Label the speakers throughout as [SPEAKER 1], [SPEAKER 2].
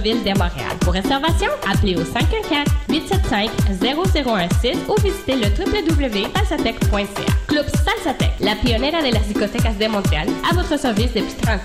[SPEAKER 1] centre-ville de Montréal. Pour réservation, appelez au 514-875-0016 ou visitez le www.salsatec.ca. Club Salsatec, la pionnière de las discotecas de Montréal, à votre service depuis 30 ans.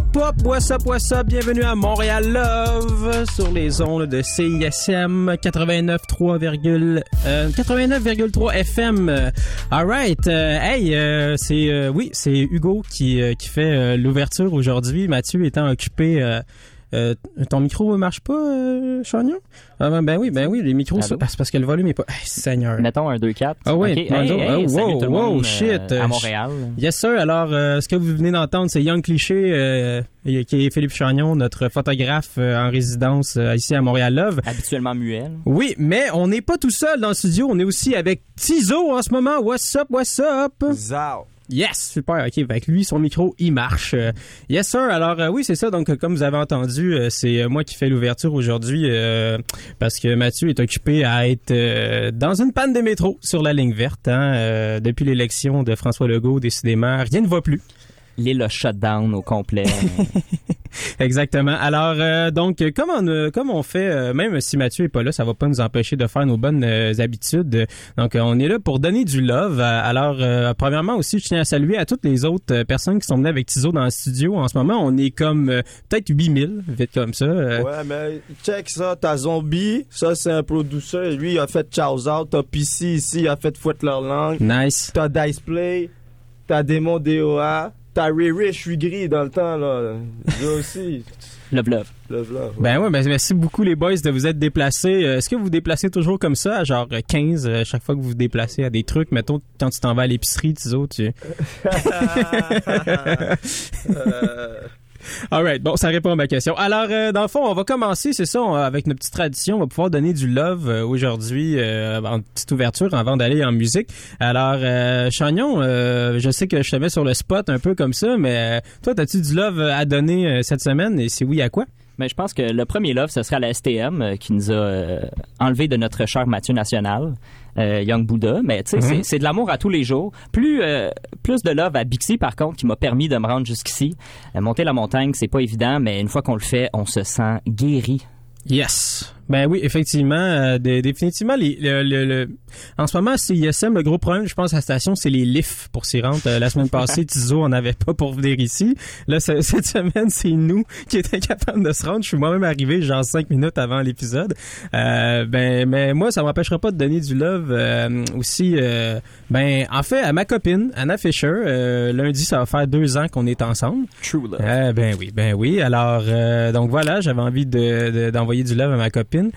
[SPEAKER 2] Wop, wop, what's up, what's up, bienvenue à Montréal Love sur les ondes de CISM 89.3, euh, 89,3 FM. Alright, euh, hey, euh, c'est, euh, oui, c'est Hugo qui, euh, qui fait euh, l'ouverture aujourd'hui, Mathieu étant occupé... euh, euh, ton micro marche pas, euh, Chagnon? Ah, ben, ben oui, ben oui, les micros, c'est c'est parce que le volume est pas... Hey, Seigneur.
[SPEAKER 3] Mettons un 2-4.
[SPEAKER 2] Ah oui,
[SPEAKER 3] Ok,
[SPEAKER 2] un
[SPEAKER 3] hey,
[SPEAKER 2] deux-
[SPEAKER 3] hey,
[SPEAKER 2] oh,
[SPEAKER 3] salut
[SPEAKER 2] wow, shit,
[SPEAKER 3] euh,
[SPEAKER 2] euh,
[SPEAKER 3] à Montréal.
[SPEAKER 2] Yes, sir. Alors, euh, ce que vous venez d'entendre, c'est Young Cliché, euh, qui est Philippe Chagnon, notre photographe euh, en résidence euh, ici à Montréal Love.
[SPEAKER 3] Habituellement muel.
[SPEAKER 2] Oui, mais on n'est pas tout seul dans le studio. On est aussi avec Tizo en ce moment. What's up, what's up?
[SPEAKER 4] Zao.
[SPEAKER 2] Yes, super. OK, avec lui, son micro, il marche. Euh, yes, sir. Alors, euh, oui, c'est ça. Donc, comme vous avez entendu, euh, c'est moi qui fais l'ouverture aujourd'hui parce que Mathieu est occupé à être dans une panne de métro sur la ligne verte. Hein, depuis l'élection de François Legault, décidément, rien ne va plus.
[SPEAKER 3] L'île a shutdown au complet.
[SPEAKER 2] Exactement. Alors, euh, donc, comme on, euh, comme on fait, euh, même si Mathieu est pas là, ça va pas nous empêcher de faire nos bonnes euh, habitudes. Donc, euh, on est là pour donner du love. Alors, euh, premièrement aussi, je tiens à saluer à toutes les autres personnes qui sont venues avec Tizo dans le studio. En ce moment, on est comme euh, peut-être 8000, vite comme ça. Euh,
[SPEAKER 4] Ouais, mais check ça, t'as Zombie, ça c'est un producer, lui il a fait Chaos Out, t'as PC ici, il a fait Fouette leur langue,
[SPEAKER 2] Nice.
[SPEAKER 4] t'as Dice Play, t'as Démon DOA, t'as Riri, je suis gris dans le temps là, lui aussi,
[SPEAKER 3] Love, love.
[SPEAKER 4] love love.
[SPEAKER 2] Ben ouais, ben merci beaucoup les boys de vous être déplacés. Euh, Est-ce que vous vous déplacez toujours comme ça, à genre euh, 15 euh, chaque fois que vous vous déplacez à des trucs? Mettons, quand tu t'en vas à l'épicerie, Tizo, tu...
[SPEAKER 4] Euh,
[SPEAKER 2] Alright, bon, ça répond à ma question. Alors, euh, dans le fond, on va commencer, c'est ça, avec notre petite tradition, on va pouvoir donner du love euh, aujourd'hui euh, en petite ouverture avant d'aller en musique. Alors, Chagnon, je sais que je te mets sur le spot un peu comme ça, mais toi, as-tu du love à donner cette semaine? Et si oui, à quoi?
[SPEAKER 3] Mais je pense que le premier love, ce serait à la STM qui nous a enlevé de notre cher Mathieu National, euh, Young Buddha. Mais tu sais, c'est-
[SPEAKER 2] Mhm.
[SPEAKER 3] c'est de l'amour à tous les jours. Plus euh, plus de love à Bixi, par contre, qui m'a permis de me rendre jusqu'ici. Euh, monter la montagne, c'est pas évident, mais une fois qu'on le fait, on se sent guéri.
[SPEAKER 2] Yes. Ben oui, effectivement, euh, dé- définitivement, les, le, le- le- en ce moment, c'est ISM, le gros problème, je pense, à la station, c'est les lifts pour s'y rendre. Euh, la semaine passée, Tizo en avait pas pour venir ici. Là, ce- cette semaine, c'est nous qui étions capables de se rendre. Je suis moi-même arrivé genre cinq minutes avant l'épisode. Euh, ben, mais moi, ça m'empêchera pas de donner du love euh, aussi. euh, ben, en fait, à ma copine, Anna Fisher, euh, lundi, ça va faire deux ans qu'on est ensemble.
[SPEAKER 3] True love.
[SPEAKER 2] Ah, ben oui, ben oui. Alors, euh, donc voilà, j'avais envie de, de- d'envoyer du love à ma copine. için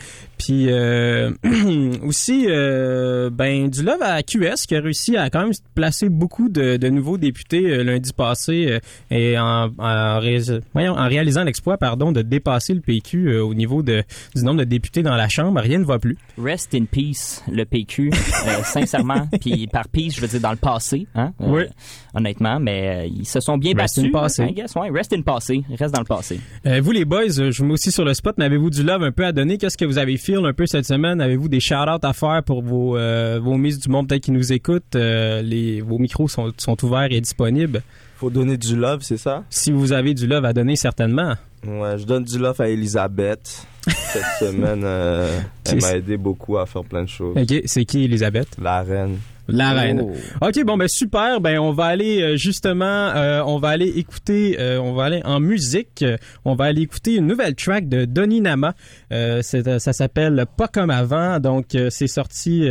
[SPEAKER 2] Puis euh, aussi, euh, ben du love à QS qui a réussi à quand même placer beaucoup de, de nouveaux députés euh, lundi passé euh, et en, en, ré- voyons, en réalisant l'exploit, pardon, de dépasser le PQ au niveau de, du nombre de députés dans la Chambre. Rien ne va plus.
[SPEAKER 3] Rest in peace, le PQ, sincèrement. Puis par peace, je veux dire dans le passé, hein,
[SPEAKER 2] Oui.
[SPEAKER 3] honnêtement, mais ils se sont bien
[SPEAKER 2] Rest
[SPEAKER 3] battus.
[SPEAKER 2] in passé.
[SPEAKER 3] Guess, ouais, rest in passé, reste dans le passé.
[SPEAKER 2] Vous les boys, je vous mets aussi sur le spot, mais avez-vous du love un peu à donner? Qu'est-ce que vous avez feel un peu cette semaine? Avez-vous des shout-outs à faire pour vos, euh, vos mises du monde peut-être qui nous écoutent? Euh, les, vos micros sont, sont ouverts et disponibles.
[SPEAKER 4] Faut donner du love, c'est ça?
[SPEAKER 2] Si vous avez du love à donner, certainement.
[SPEAKER 4] Ouais, je donne du love à Elisabeth. Cette semaine, euh, elle m'a aidé beaucoup à faire plein de choses.
[SPEAKER 2] OK, c'est qui, Elisabeth?
[SPEAKER 4] La reine.
[SPEAKER 2] La reine.
[SPEAKER 3] Oh.
[SPEAKER 2] OK, bon ben super. Ben on va aller euh, justement, euh, on va aller écouter, euh, on va aller en musique. On va aller écouter une nouvelle track de Donny Nama. Euh, c'est, euh, ça s'appelle Pas comme avant. Donc euh, c'est sorti,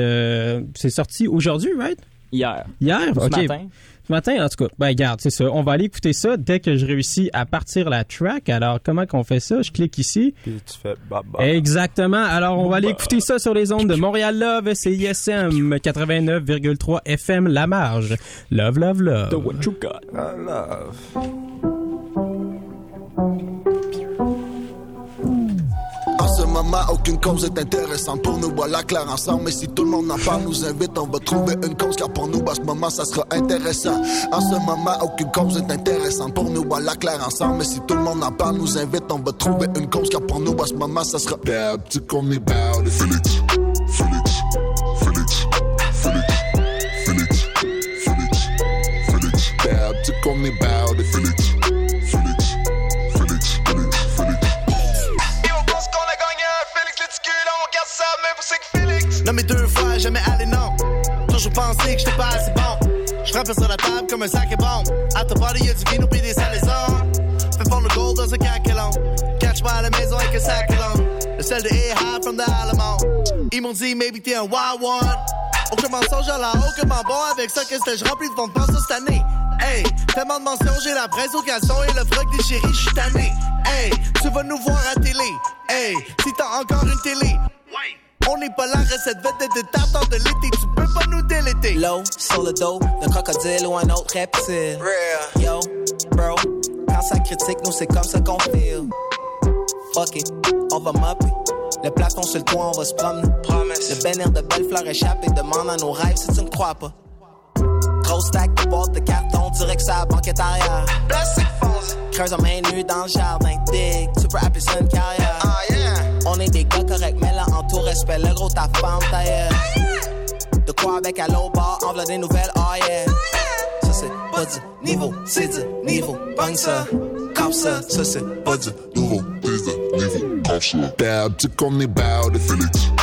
[SPEAKER 2] c'est sorti aujourd'hui, right?
[SPEAKER 3] Hier.
[SPEAKER 2] Hier?
[SPEAKER 3] Ce
[SPEAKER 2] OK.
[SPEAKER 3] matin.
[SPEAKER 2] Ce matin, en tout cas. Ben, regarde, c'est ça. On va aller écouter ça dès que je réussis à partir la track. Alors, comment qu'on fait ça? Je clique ici.
[SPEAKER 4] Puis tu fais.
[SPEAKER 2] Exactement. Alors, on va aller écouter ça sur les ondes de Montréal Love. C'est ISM 89,3 FM La Marge. Love, love, love.
[SPEAKER 3] What you got?
[SPEAKER 4] I love.
[SPEAKER 5] Moment, aucune cause est intéressante pour nous. Voilà clair ensemble. Mais si tout le monde en parle, nous invite, on va trouver une cause. Car pour nous, à ce moment, ça sera intéressant. En ce moment, aucune cause est intéressante pour nous. Voilà clair ensemble. Mais si tout le monde en parle, nous invite, on va trouver une cause. Car pour nous, à ce moment, ça sera.
[SPEAKER 6] Frappe sur la table comme un sac et bombe. À ta body, y'a du vino pis des salaisons. Fais fondre le gold dans un caquelon. Catch moi à la maison avec un sac à. Le sel de A-High from the Alamo. Ils m'ont dit, maybe t'es un wild one. Aucun mensonge à la haut, comment bon avec ça, que je remplis de fonds de pension cette année? Hey, tellement de mentions, j'ai la presse au caleçon et le froc déchiré, je suis tanné. Hey, tu vas nous voir à télé. Hey, si t'as encore une télé. On n'est pas là, recette vedette de tartare de l'été, tu peux pas nous déléter.
[SPEAKER 7] Low, sur le dos d'un crocodile ou un autre reptile. Yo, bro, quand ça critique, nous c'est comme ça qu'on feel. Fuck it, on va mopper. Le plafond sur le toit, on va se promener. Le bénir de belles fleurs échappées demande à nos rêves si tu ne crois pas. Gros stack de boîtes de carton, direct sur la banquette arrière.
[SPEAKER 8] Foncé.
[SPEAKER 7] Creuse en main nue dans le jardin, dig, tu peux appeler ça une carrière.
[SPEAKER 8] Ah yeah.
[SPEAKER 7] On est des gars corrects, mais là en tout respect, le gros ta femme tailleur. De quoi avec à bar, en v'là des nouvelles, oh yeah. Ça c'est niveau, c'est niveau. Bang ça, comme ça, ça c'est
[SPEAKER 5] nouveau, des niveau, comme ça. Bad. Tu connais it. Feel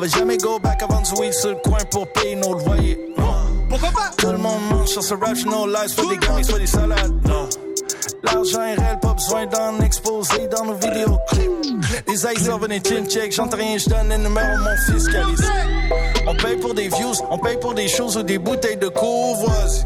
[SPEAKER 6] va jamais go back avant du weed sur le coin pour payer nos loyers.
[SPEAKER 8] Pourquoi pas?
[SPEAKER 6] Tout le monde mange sur ce rap, no lies, soit des gamins, soit des salades. Non. L'argent est réel, pas besoin d'en exposer dans nos vidéoclips. Les eyes venez chin check, j'entends rien, je donne un numéro, mon fiscaliste. On paye pour des views, on paye pour des choses ou des bouteilles de courvoisie.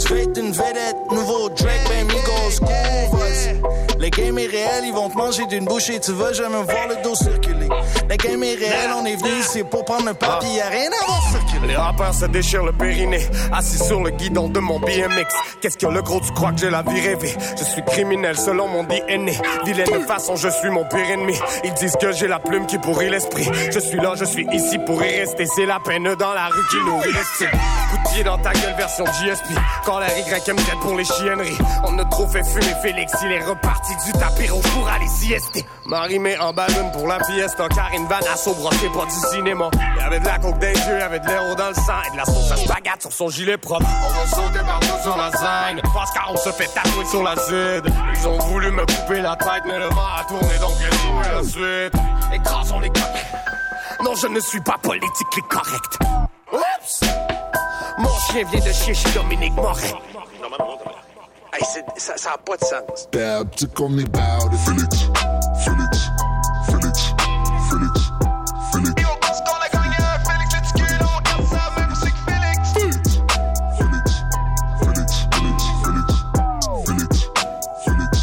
[SPEAKER 6] Tu veux être une vedette, nouveau Drake, ben Migos, courvoisie. Le game est réel, ils vont te manger d'une bouchée, tu vas jamais voir le dos circuler. Le game est réel, on est venu ici pour prendre un papier, y'a rien à voir circuler.
[SPEAKER 9] Les rappeurs se déchirent le périnée, assis sur le guidon de mon BMX. Qu'est-ce que le gros, tu crois que j'ai la vie rêvée? Je suis criminel selon mon DNA. Vilaine façon, je suis mon pire ennemi. Ils disent que j'ai la plume qui pourrit l'esprit. Je suis là, je suis ici pour y rester. C'est la peine dans la rue qui nourrit l'estime. Coup de pied dans ta gueule, version GSP. Quand la YM pour les chienneries. On a trop fait fumer Félix, il est reparti du tapis rouge pour aller siester. Marie-Mé en ballon pour la fiesta. Karine Van Asso brossé pas du cinéma. Y'avait de la coke des yeux, y'avait de l'héros dans le sang et de la sauce à spaghette sur son gilet propre. On va sauter partout sur la scène. Parce qu'on se fait tatouer sur la zid. Ils ont voulu me couper la tête, mais le vent a tourné donc j'ai joué la suite. Écrasons les coques. Non, je ne suis pas politiquement correct. Oups! Mon chien vient de chier chez Dominique Moret. et ça, ça a pas de sens.
[SPEAKER 5] Babe, qu'on est about. Felix, Felix, Felix, Felix, Felix.
[SPEAKER 8] Et on pense qu'on a gagné, Felix, let's go, on garde ça,
[SPEAKER 5] même musique, Felix. Felix, Felix, Felix, Felix, Felix, Felix, Felix,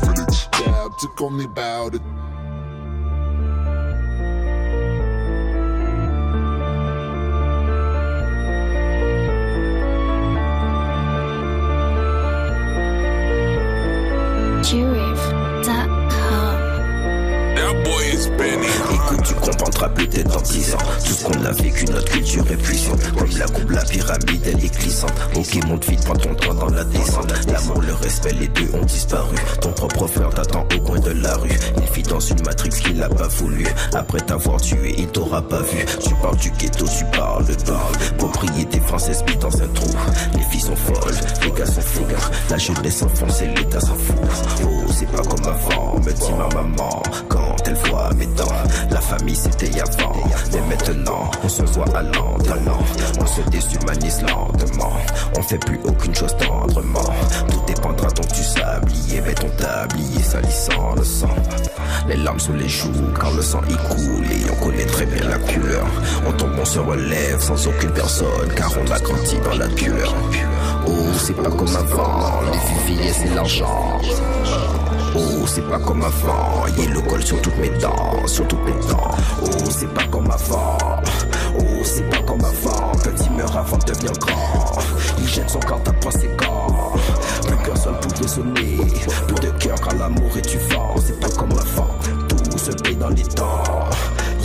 [SPEAKER 5] Felix. Babe, qu'on est about it.
[SPEAKER 10] Écoute, tu comprendras peut-être dans 10 ans. Tout ce qu'on a vécu, notre culture est puissante. Comme la coupe, la pyramide, elle est glissante. Ok, monte vite, prends ton temps dans la descente. L'amour, le respect, les deux ont disparu. Ton propre frère t'attend au coin de la rue. Il vit dans une matrix qu'il n'a pas voulu. Après t'avoir tué, il t'aura pas vu. Tu parles du ghetto, tu parles parle Propriété française, vit dans un trou. Les filles sont folles, les gars sont fous. La jeunesse s'enfonce et l'État s'en fout Oh, c'est pas comme avant, me dit ma maman. Quand elle voit La famille c'était avant. Mais maintenant, on se voit à lentement. On se déshumanise lentement. On fait plus aucune chose tendrement. Tout dépendra donc du sablier. Mais ton tablier salissant le sang. Les larmes sous les joues quand le sang y coule. Et on connaît très bien la couleur. On tombe, on se relève sans aucune personne. Car on a grandi dans la douleur. Oh, c'est pas comme avant. Les filles, c'est l'argent. Oh, c'est pas comme avant. Y'a le col sur toutes mes dents, sur toutes mes dents. Oh, c'est pas comme avant. Oh, c'est pas comme avant. Petit meurt avant de devenir grand. Il jette son corps, ses gants. Plus personne pour raisonner. Plus de cœur quand l'amour est du vent. C'est pas comme avant. Tout se paye dans les temps.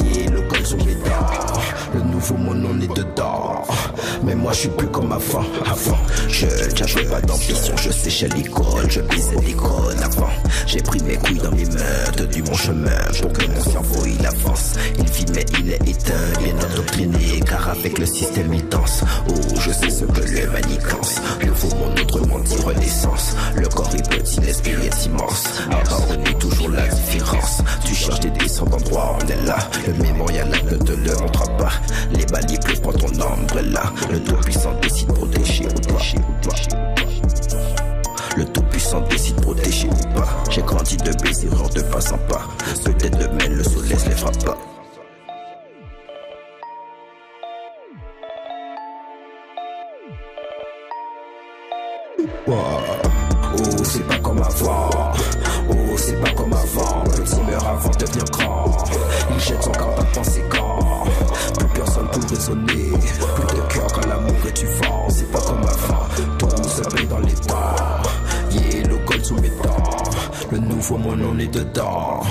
[SPEAKER 10] Yeah, le col sur mes dents. Le nouveau monde, on est dedans. Mais moi, je suis plus comme avant. Avant, je j'avais pas d'ambition. Je séchais l'école, je baisais l'école avant. J'ai pris mes couilles dans mes mains, tenu mon chemin pour que mon cerveau il avance. Il vit mais il est éteint, bien endoctriné, car avec le système il danse. Oh, je sais ce que le manigance. Le faux monde autrement dit renaissance. Le corps est petit, l'esprit est immense. Abandonner toujours la différence. Tu cherches des descendants droits, on est là. Le mémorial ne te le montrera pas. Les balles pleuvent ton là. Le tout puissant décide de protéger ou pas. Le tout puissant décide de protéger ou pas. J'ai grandi de baiser, erreurs de pas en pas. Peut-être demain le soleil se lèvera pas. Wow. Oh, c'est pas comme avant. Oh, c'est pas comme avant. Petit meurt avant de devenir grand. Il jette son corps, penser quand. Plus personne pour raisonner. Dedans.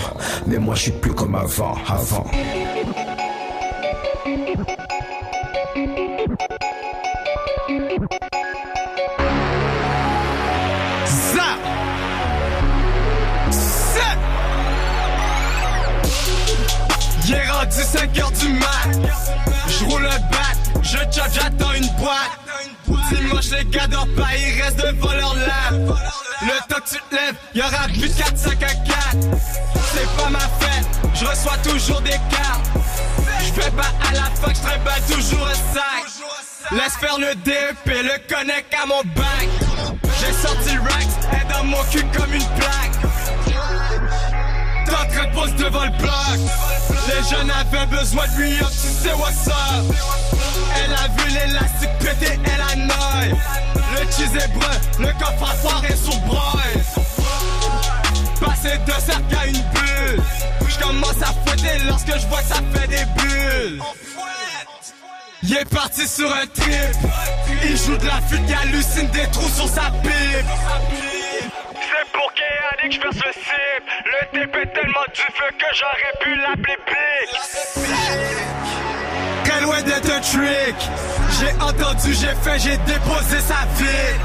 [SPEAKER 10] Mais moi, je suis plus comme avant. Avant.
[SPEAKER 11] Il rendu 5 heures du mat. Je bat, je j'attends une boîte. Dimanche, les gars dorment pas, ils restent devant leur lame. Le temps que tu te lèves, y'aura plus de 4, 5 à 4. Je reçois toujours des cartes. Je fais pas à la fac, je trimballe toujours un sac. Laisse faire le DEP, le connect à mon bac. J'ai sorti le Rax, elle dans mon cul comme une plaque. T'es en poser devant le bloc. Les jeunes avaient besoin de lui, up, tu sais what's up. Elle a vu l'élastique péter, elle a noie. Le cheese est brun, le coffre à foire est sous broye. Passer de cercle à une bulle. Je commence à fouetter lorsque je vois que ça fait des bulles. Il est parti sur un trip. Il joue de la flûte, il hallucine des trous sur sa pipe. C'est pour que je verse le cible. Le type est tellement du feu que j'aurais pu l'appeler Bic. Très loin d'être un trick? J'ai entendu, j'ai fait, j'ai déposé sa vie.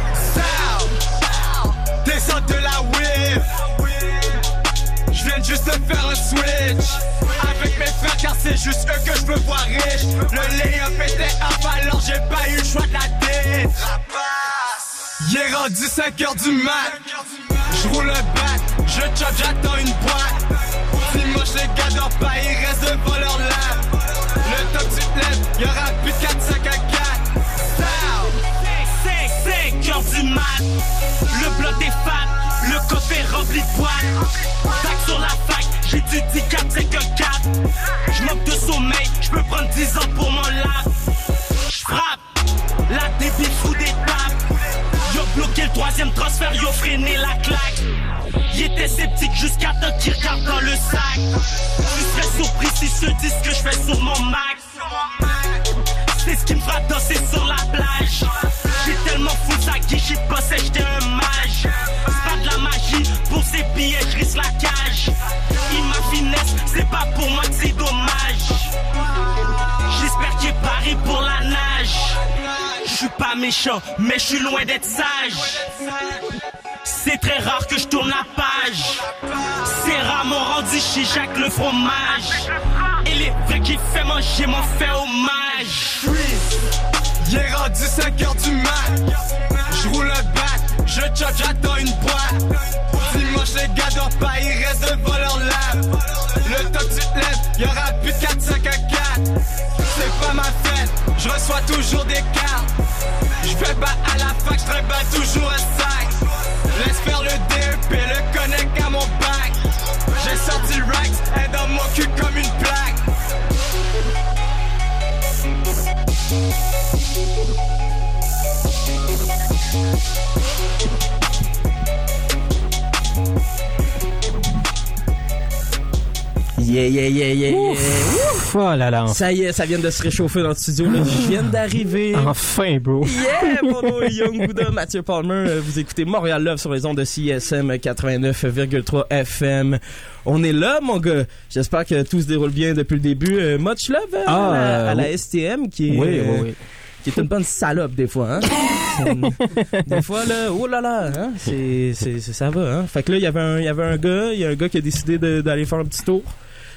[SPEAKER 11] Descends de la whip. Je viens juste de faire un switch Avec mes frères car c'est juste eux que je veux voir riche. Le lay-up était up alors j'ai pas eu le choix de la tête Il est rendu 5 heures du mat. Je roule un bat, je chop, j'attends une boîte. Dimanche les gars dorment pas, ils restent devant leur lame Le que tu te lèves, y'aura plus de 4, 5 à 4
[SPEAKER 12] 5 heures du mat, le bloc est fat, le coffre est rempli de boîtes. Tac sur la fac, j'étudie 4, c'est que 4. J'manque de sommeil, j'peux prendre 10 ans pour mon lap. J'frappe, la débit fout des tapes. Yo bloqué le troisième transfert, yo freiné la claque. Il était sceptique jusqu'à temps qu'il regarde dans le sac. Je serais surpris si ce que je fais sur mon Mac. Ce qui me fera danser sur la plage. J'ai tellement fou ça qui j'y pensais j'étais un mage. C'est pas de la magie, pour ces billets je risque la cage. Il ma finesse, c'est pas pour moi que c'est dommage. J'espère qu'il est paré pour la nage. Je suis pas méchant, mais je suis loin d'être sage. C'est très rare que je tourne la page. C'est rare m'ont rendu chez Jacques le fromage. Et les vrais qui fait manger m'ont fait hommage. Aïe, freeze.
[SPEAKER 11] Il est rendu 5h du mat. Je roule un bat, je choc, j'attends une boîte. Dimanche, les gars dorment pas, il reste un vol en lave. Le top, tu te lèves, y'aura plus 4, 5 à 4.
[SPEAKER 12] C'est pas ma fête, je reçois toujours des cartes. Je fais pas à la fac, je bats toujours un sac. Laisse faire le DEP, le
[SPEAKER 4] Yeah, yeah, yeah, yeah, yeah.
[SPEAKER 2] Ouf, oh là là.
[SPEAKER 4] Ça y est, ça vient de se réchauffer dans le studio. Là. Je viens d'arriver.
[SPEAKER 2] Enfin, bro.
[SPEAKER 4] Yeah, Young Buddha, Mathieu Palmer. Vous écoutez Montréal Love sur les ondes de CISM 89,3 FM. On est là, mon gars. J'espère que tout se déroule bien depuis le début. Euh, much love euh,
[SPEAKER 2] Ah,
[SPEAKER 4] à, la, à la
[SPEAKER 2] oui.
[SPEAKER 4] STM qui est,
[SPEAKER 2] Oui,
[SPEAKER 4] euh,
[SPEAKER 2] oui, oui.
[SPEAKER 4] qui est une bonne salope des fois. Hein? des fois là, oh là là, hein? c'est, ça va. Hein? Fait que là, il y avait un, gars, il y a un gars qui a décidé d'aller faire un petit tour.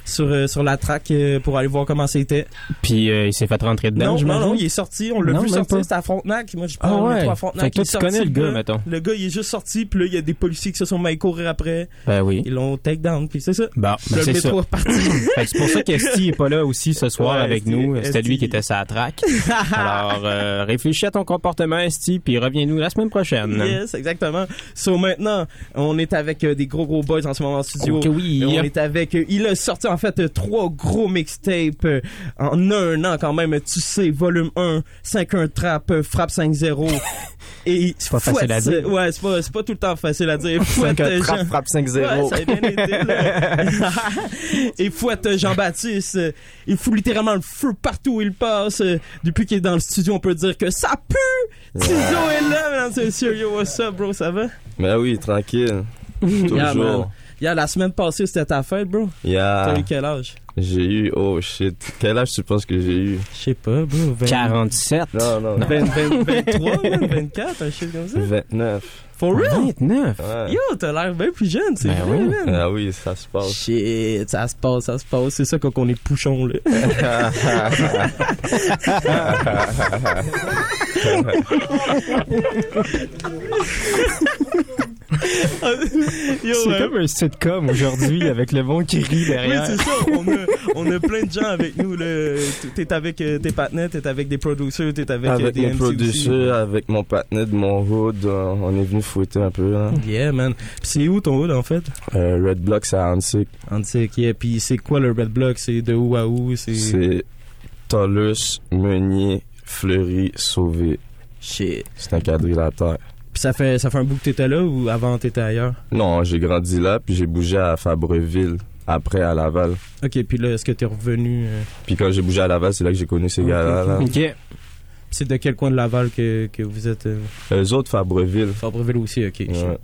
[SPEAKER 4] Sur, euh, sur la track euh, pour aller voir comment c'était.
[SPEAKER 2] Puis euh, il s'est fait rentrer dedans,
[SPEAKER 4] Non, non, non, il est sorti, on l'a vu sortir, c'était à Frontenac. Moi, je
[SPEAKER 2] Ah
[SPEAKER 4] prends métro à Frontenac.
[SPEAKER 2] Fait que tu connais le gars, mettons.
[SPEAKER 4] Le gars, il est juste sorti, puis là, il y a des policiers qui se sont mis à courir après.
[SPEAKER 2] Ben oui.
[SPEAKER 4] Ils l'ont take down, puis c'est ça.
[SPEAKER 2] Bon, ben
[SPEAKER 4] le
[SPEAKER 2] c'est ça. c'est pour ça qu'Esti est pas là aussi ce soir avec nous. C'était lui qui était sa track. Alors, euh, réfléchis à ton comportement, Esti, puis reviens-nous la semaine prochaine.
[SPEAKER 4] Yes, exactement. So maintenant, on est avec des gros gros boys en ce moment en studio.
[SPEAKER 2] Oui.
[SPEAKER 4] Et On est avec. il a sorti en fait euh, trois gros mixtapes euh, en un an quand même. Tu sais, volume 1, 5-1 trap, euh, frappe 5-0. Et
[SPEAKER 2] C'est pas facile à dire.
[SPEAKER 4] Ouais, c'est pas, c'est pas tout le temps facile à dire. Fouette,
[SPEAKER 13] Trap,
[SPEAKER 4] Jean-
[SPEAKER 13] frappe 5-0.
[SPEAKER 4] Ouais, ça a bien été, là. Et fouette Jean-Baptiste, il fout littéralement le feu partout où il passe. Depuis qu'il est dans le studio, on peut dire que ça pue! Tizo est là, mesdames et messieurs. Yo, what's up, bro? Ça va?
[SPEAKER 13] Ben oui, tranquille. Toujours.
[SPEAKER 4] Yeah, la semaine passée, c'était ta fête, bro.
[SPEAKER 13] Yeah.
[SPEAKER 4] T'as eu quel âge?
[SPEAKER 13] J'ai eu, oh shit. Quel âge tu penses que j'ai eu?
[SPEAKER 4] Je sais pas, bro. 20
[SPEAKER 2] 47.
[SPEAKER 13] Non, non.
[SPEAKER 4] 20, 20, 23, man, 24, un shit comme ça.
[SPEAKER 13] 29.
[SPEAKER 4] For real?
[SPEAKER 2] 29.
[SPEAKER 13] Ouais.
[SPEAKER 4] Yo, t'as l'air bien plus jeune, c'est
[SPEAKER 2] Ben
[SPEAKER 4] vrai,
[SPEAKER 2] oui.
[SPEAKER 4] man.
[SPEAKER 13] Ah oui, ça se passe.
[SPEAKER 4] Shit, ça se passe, ça se passe. C'est ça quand on est pouchon, là.
[SPEAKER 2] C'est
[SPEAKER 4] ouais.
[SPEAKER 2] comme un sitcom aujourd'hui avec le monde qui rit
[SPEAKER 4] Oui,
[SPEAKER 2] derrière.
[SPEAKER 4] c'est ça. On a, on a plein de gens avec nous. T'es avec euh, tes partenaires, t'es avec des producers, t'es avec, euh,
[SPEAKER 13] Avec
[SPEAKER 4] des
[SPEAKER 13] mon
[SPEAKER 4] MC
[SPEAKER 13] producer, avec mon partenaire de mon hood, euh, on est venu fouetter un peu.
[SPEAKER 4] Aussi. Yeah, man. Puis c'est où ton hood, en fait?
[SPEAKER 13] Euh, Red Block, c'est à Antique.
[SPEAKER 4] Antique, yeah. Puis c'est quoi le Red Block? C'est de où à où? C'est...
[SPEAKER 13] C'est Tolus, Meunier, Fleury, Sauvé.
[SPEAKER 4] Shit.
[SPEAKER 13] C'est un quadrilatère.
[SPEAKER 4] Puis ça fait, ça fait un bout que t'étais là ou avant t'étais ailleurs?
[SPEAKER 13] Non, j'ai grandi là, puis j'ai bougé à Fabreville, après à Laval.
[SPEAKER 4] Ok, puis là, est-ce que t'es revenu? euh,
[SPEAKER 13] Puis quand j'ai bougé à Laval, c'est là que j'ai connu ces gars-là. là.
[SPEAKER 2] OK.
[SPEAKER 4] C'est de quel coin de Laval que, que vous êtes? Euh,
[SPEAKER 13] Eux autres, Fabreville.
[SPEAKER 4] Fabreville aussi, ok.
[SPEAKER 13] Ouais.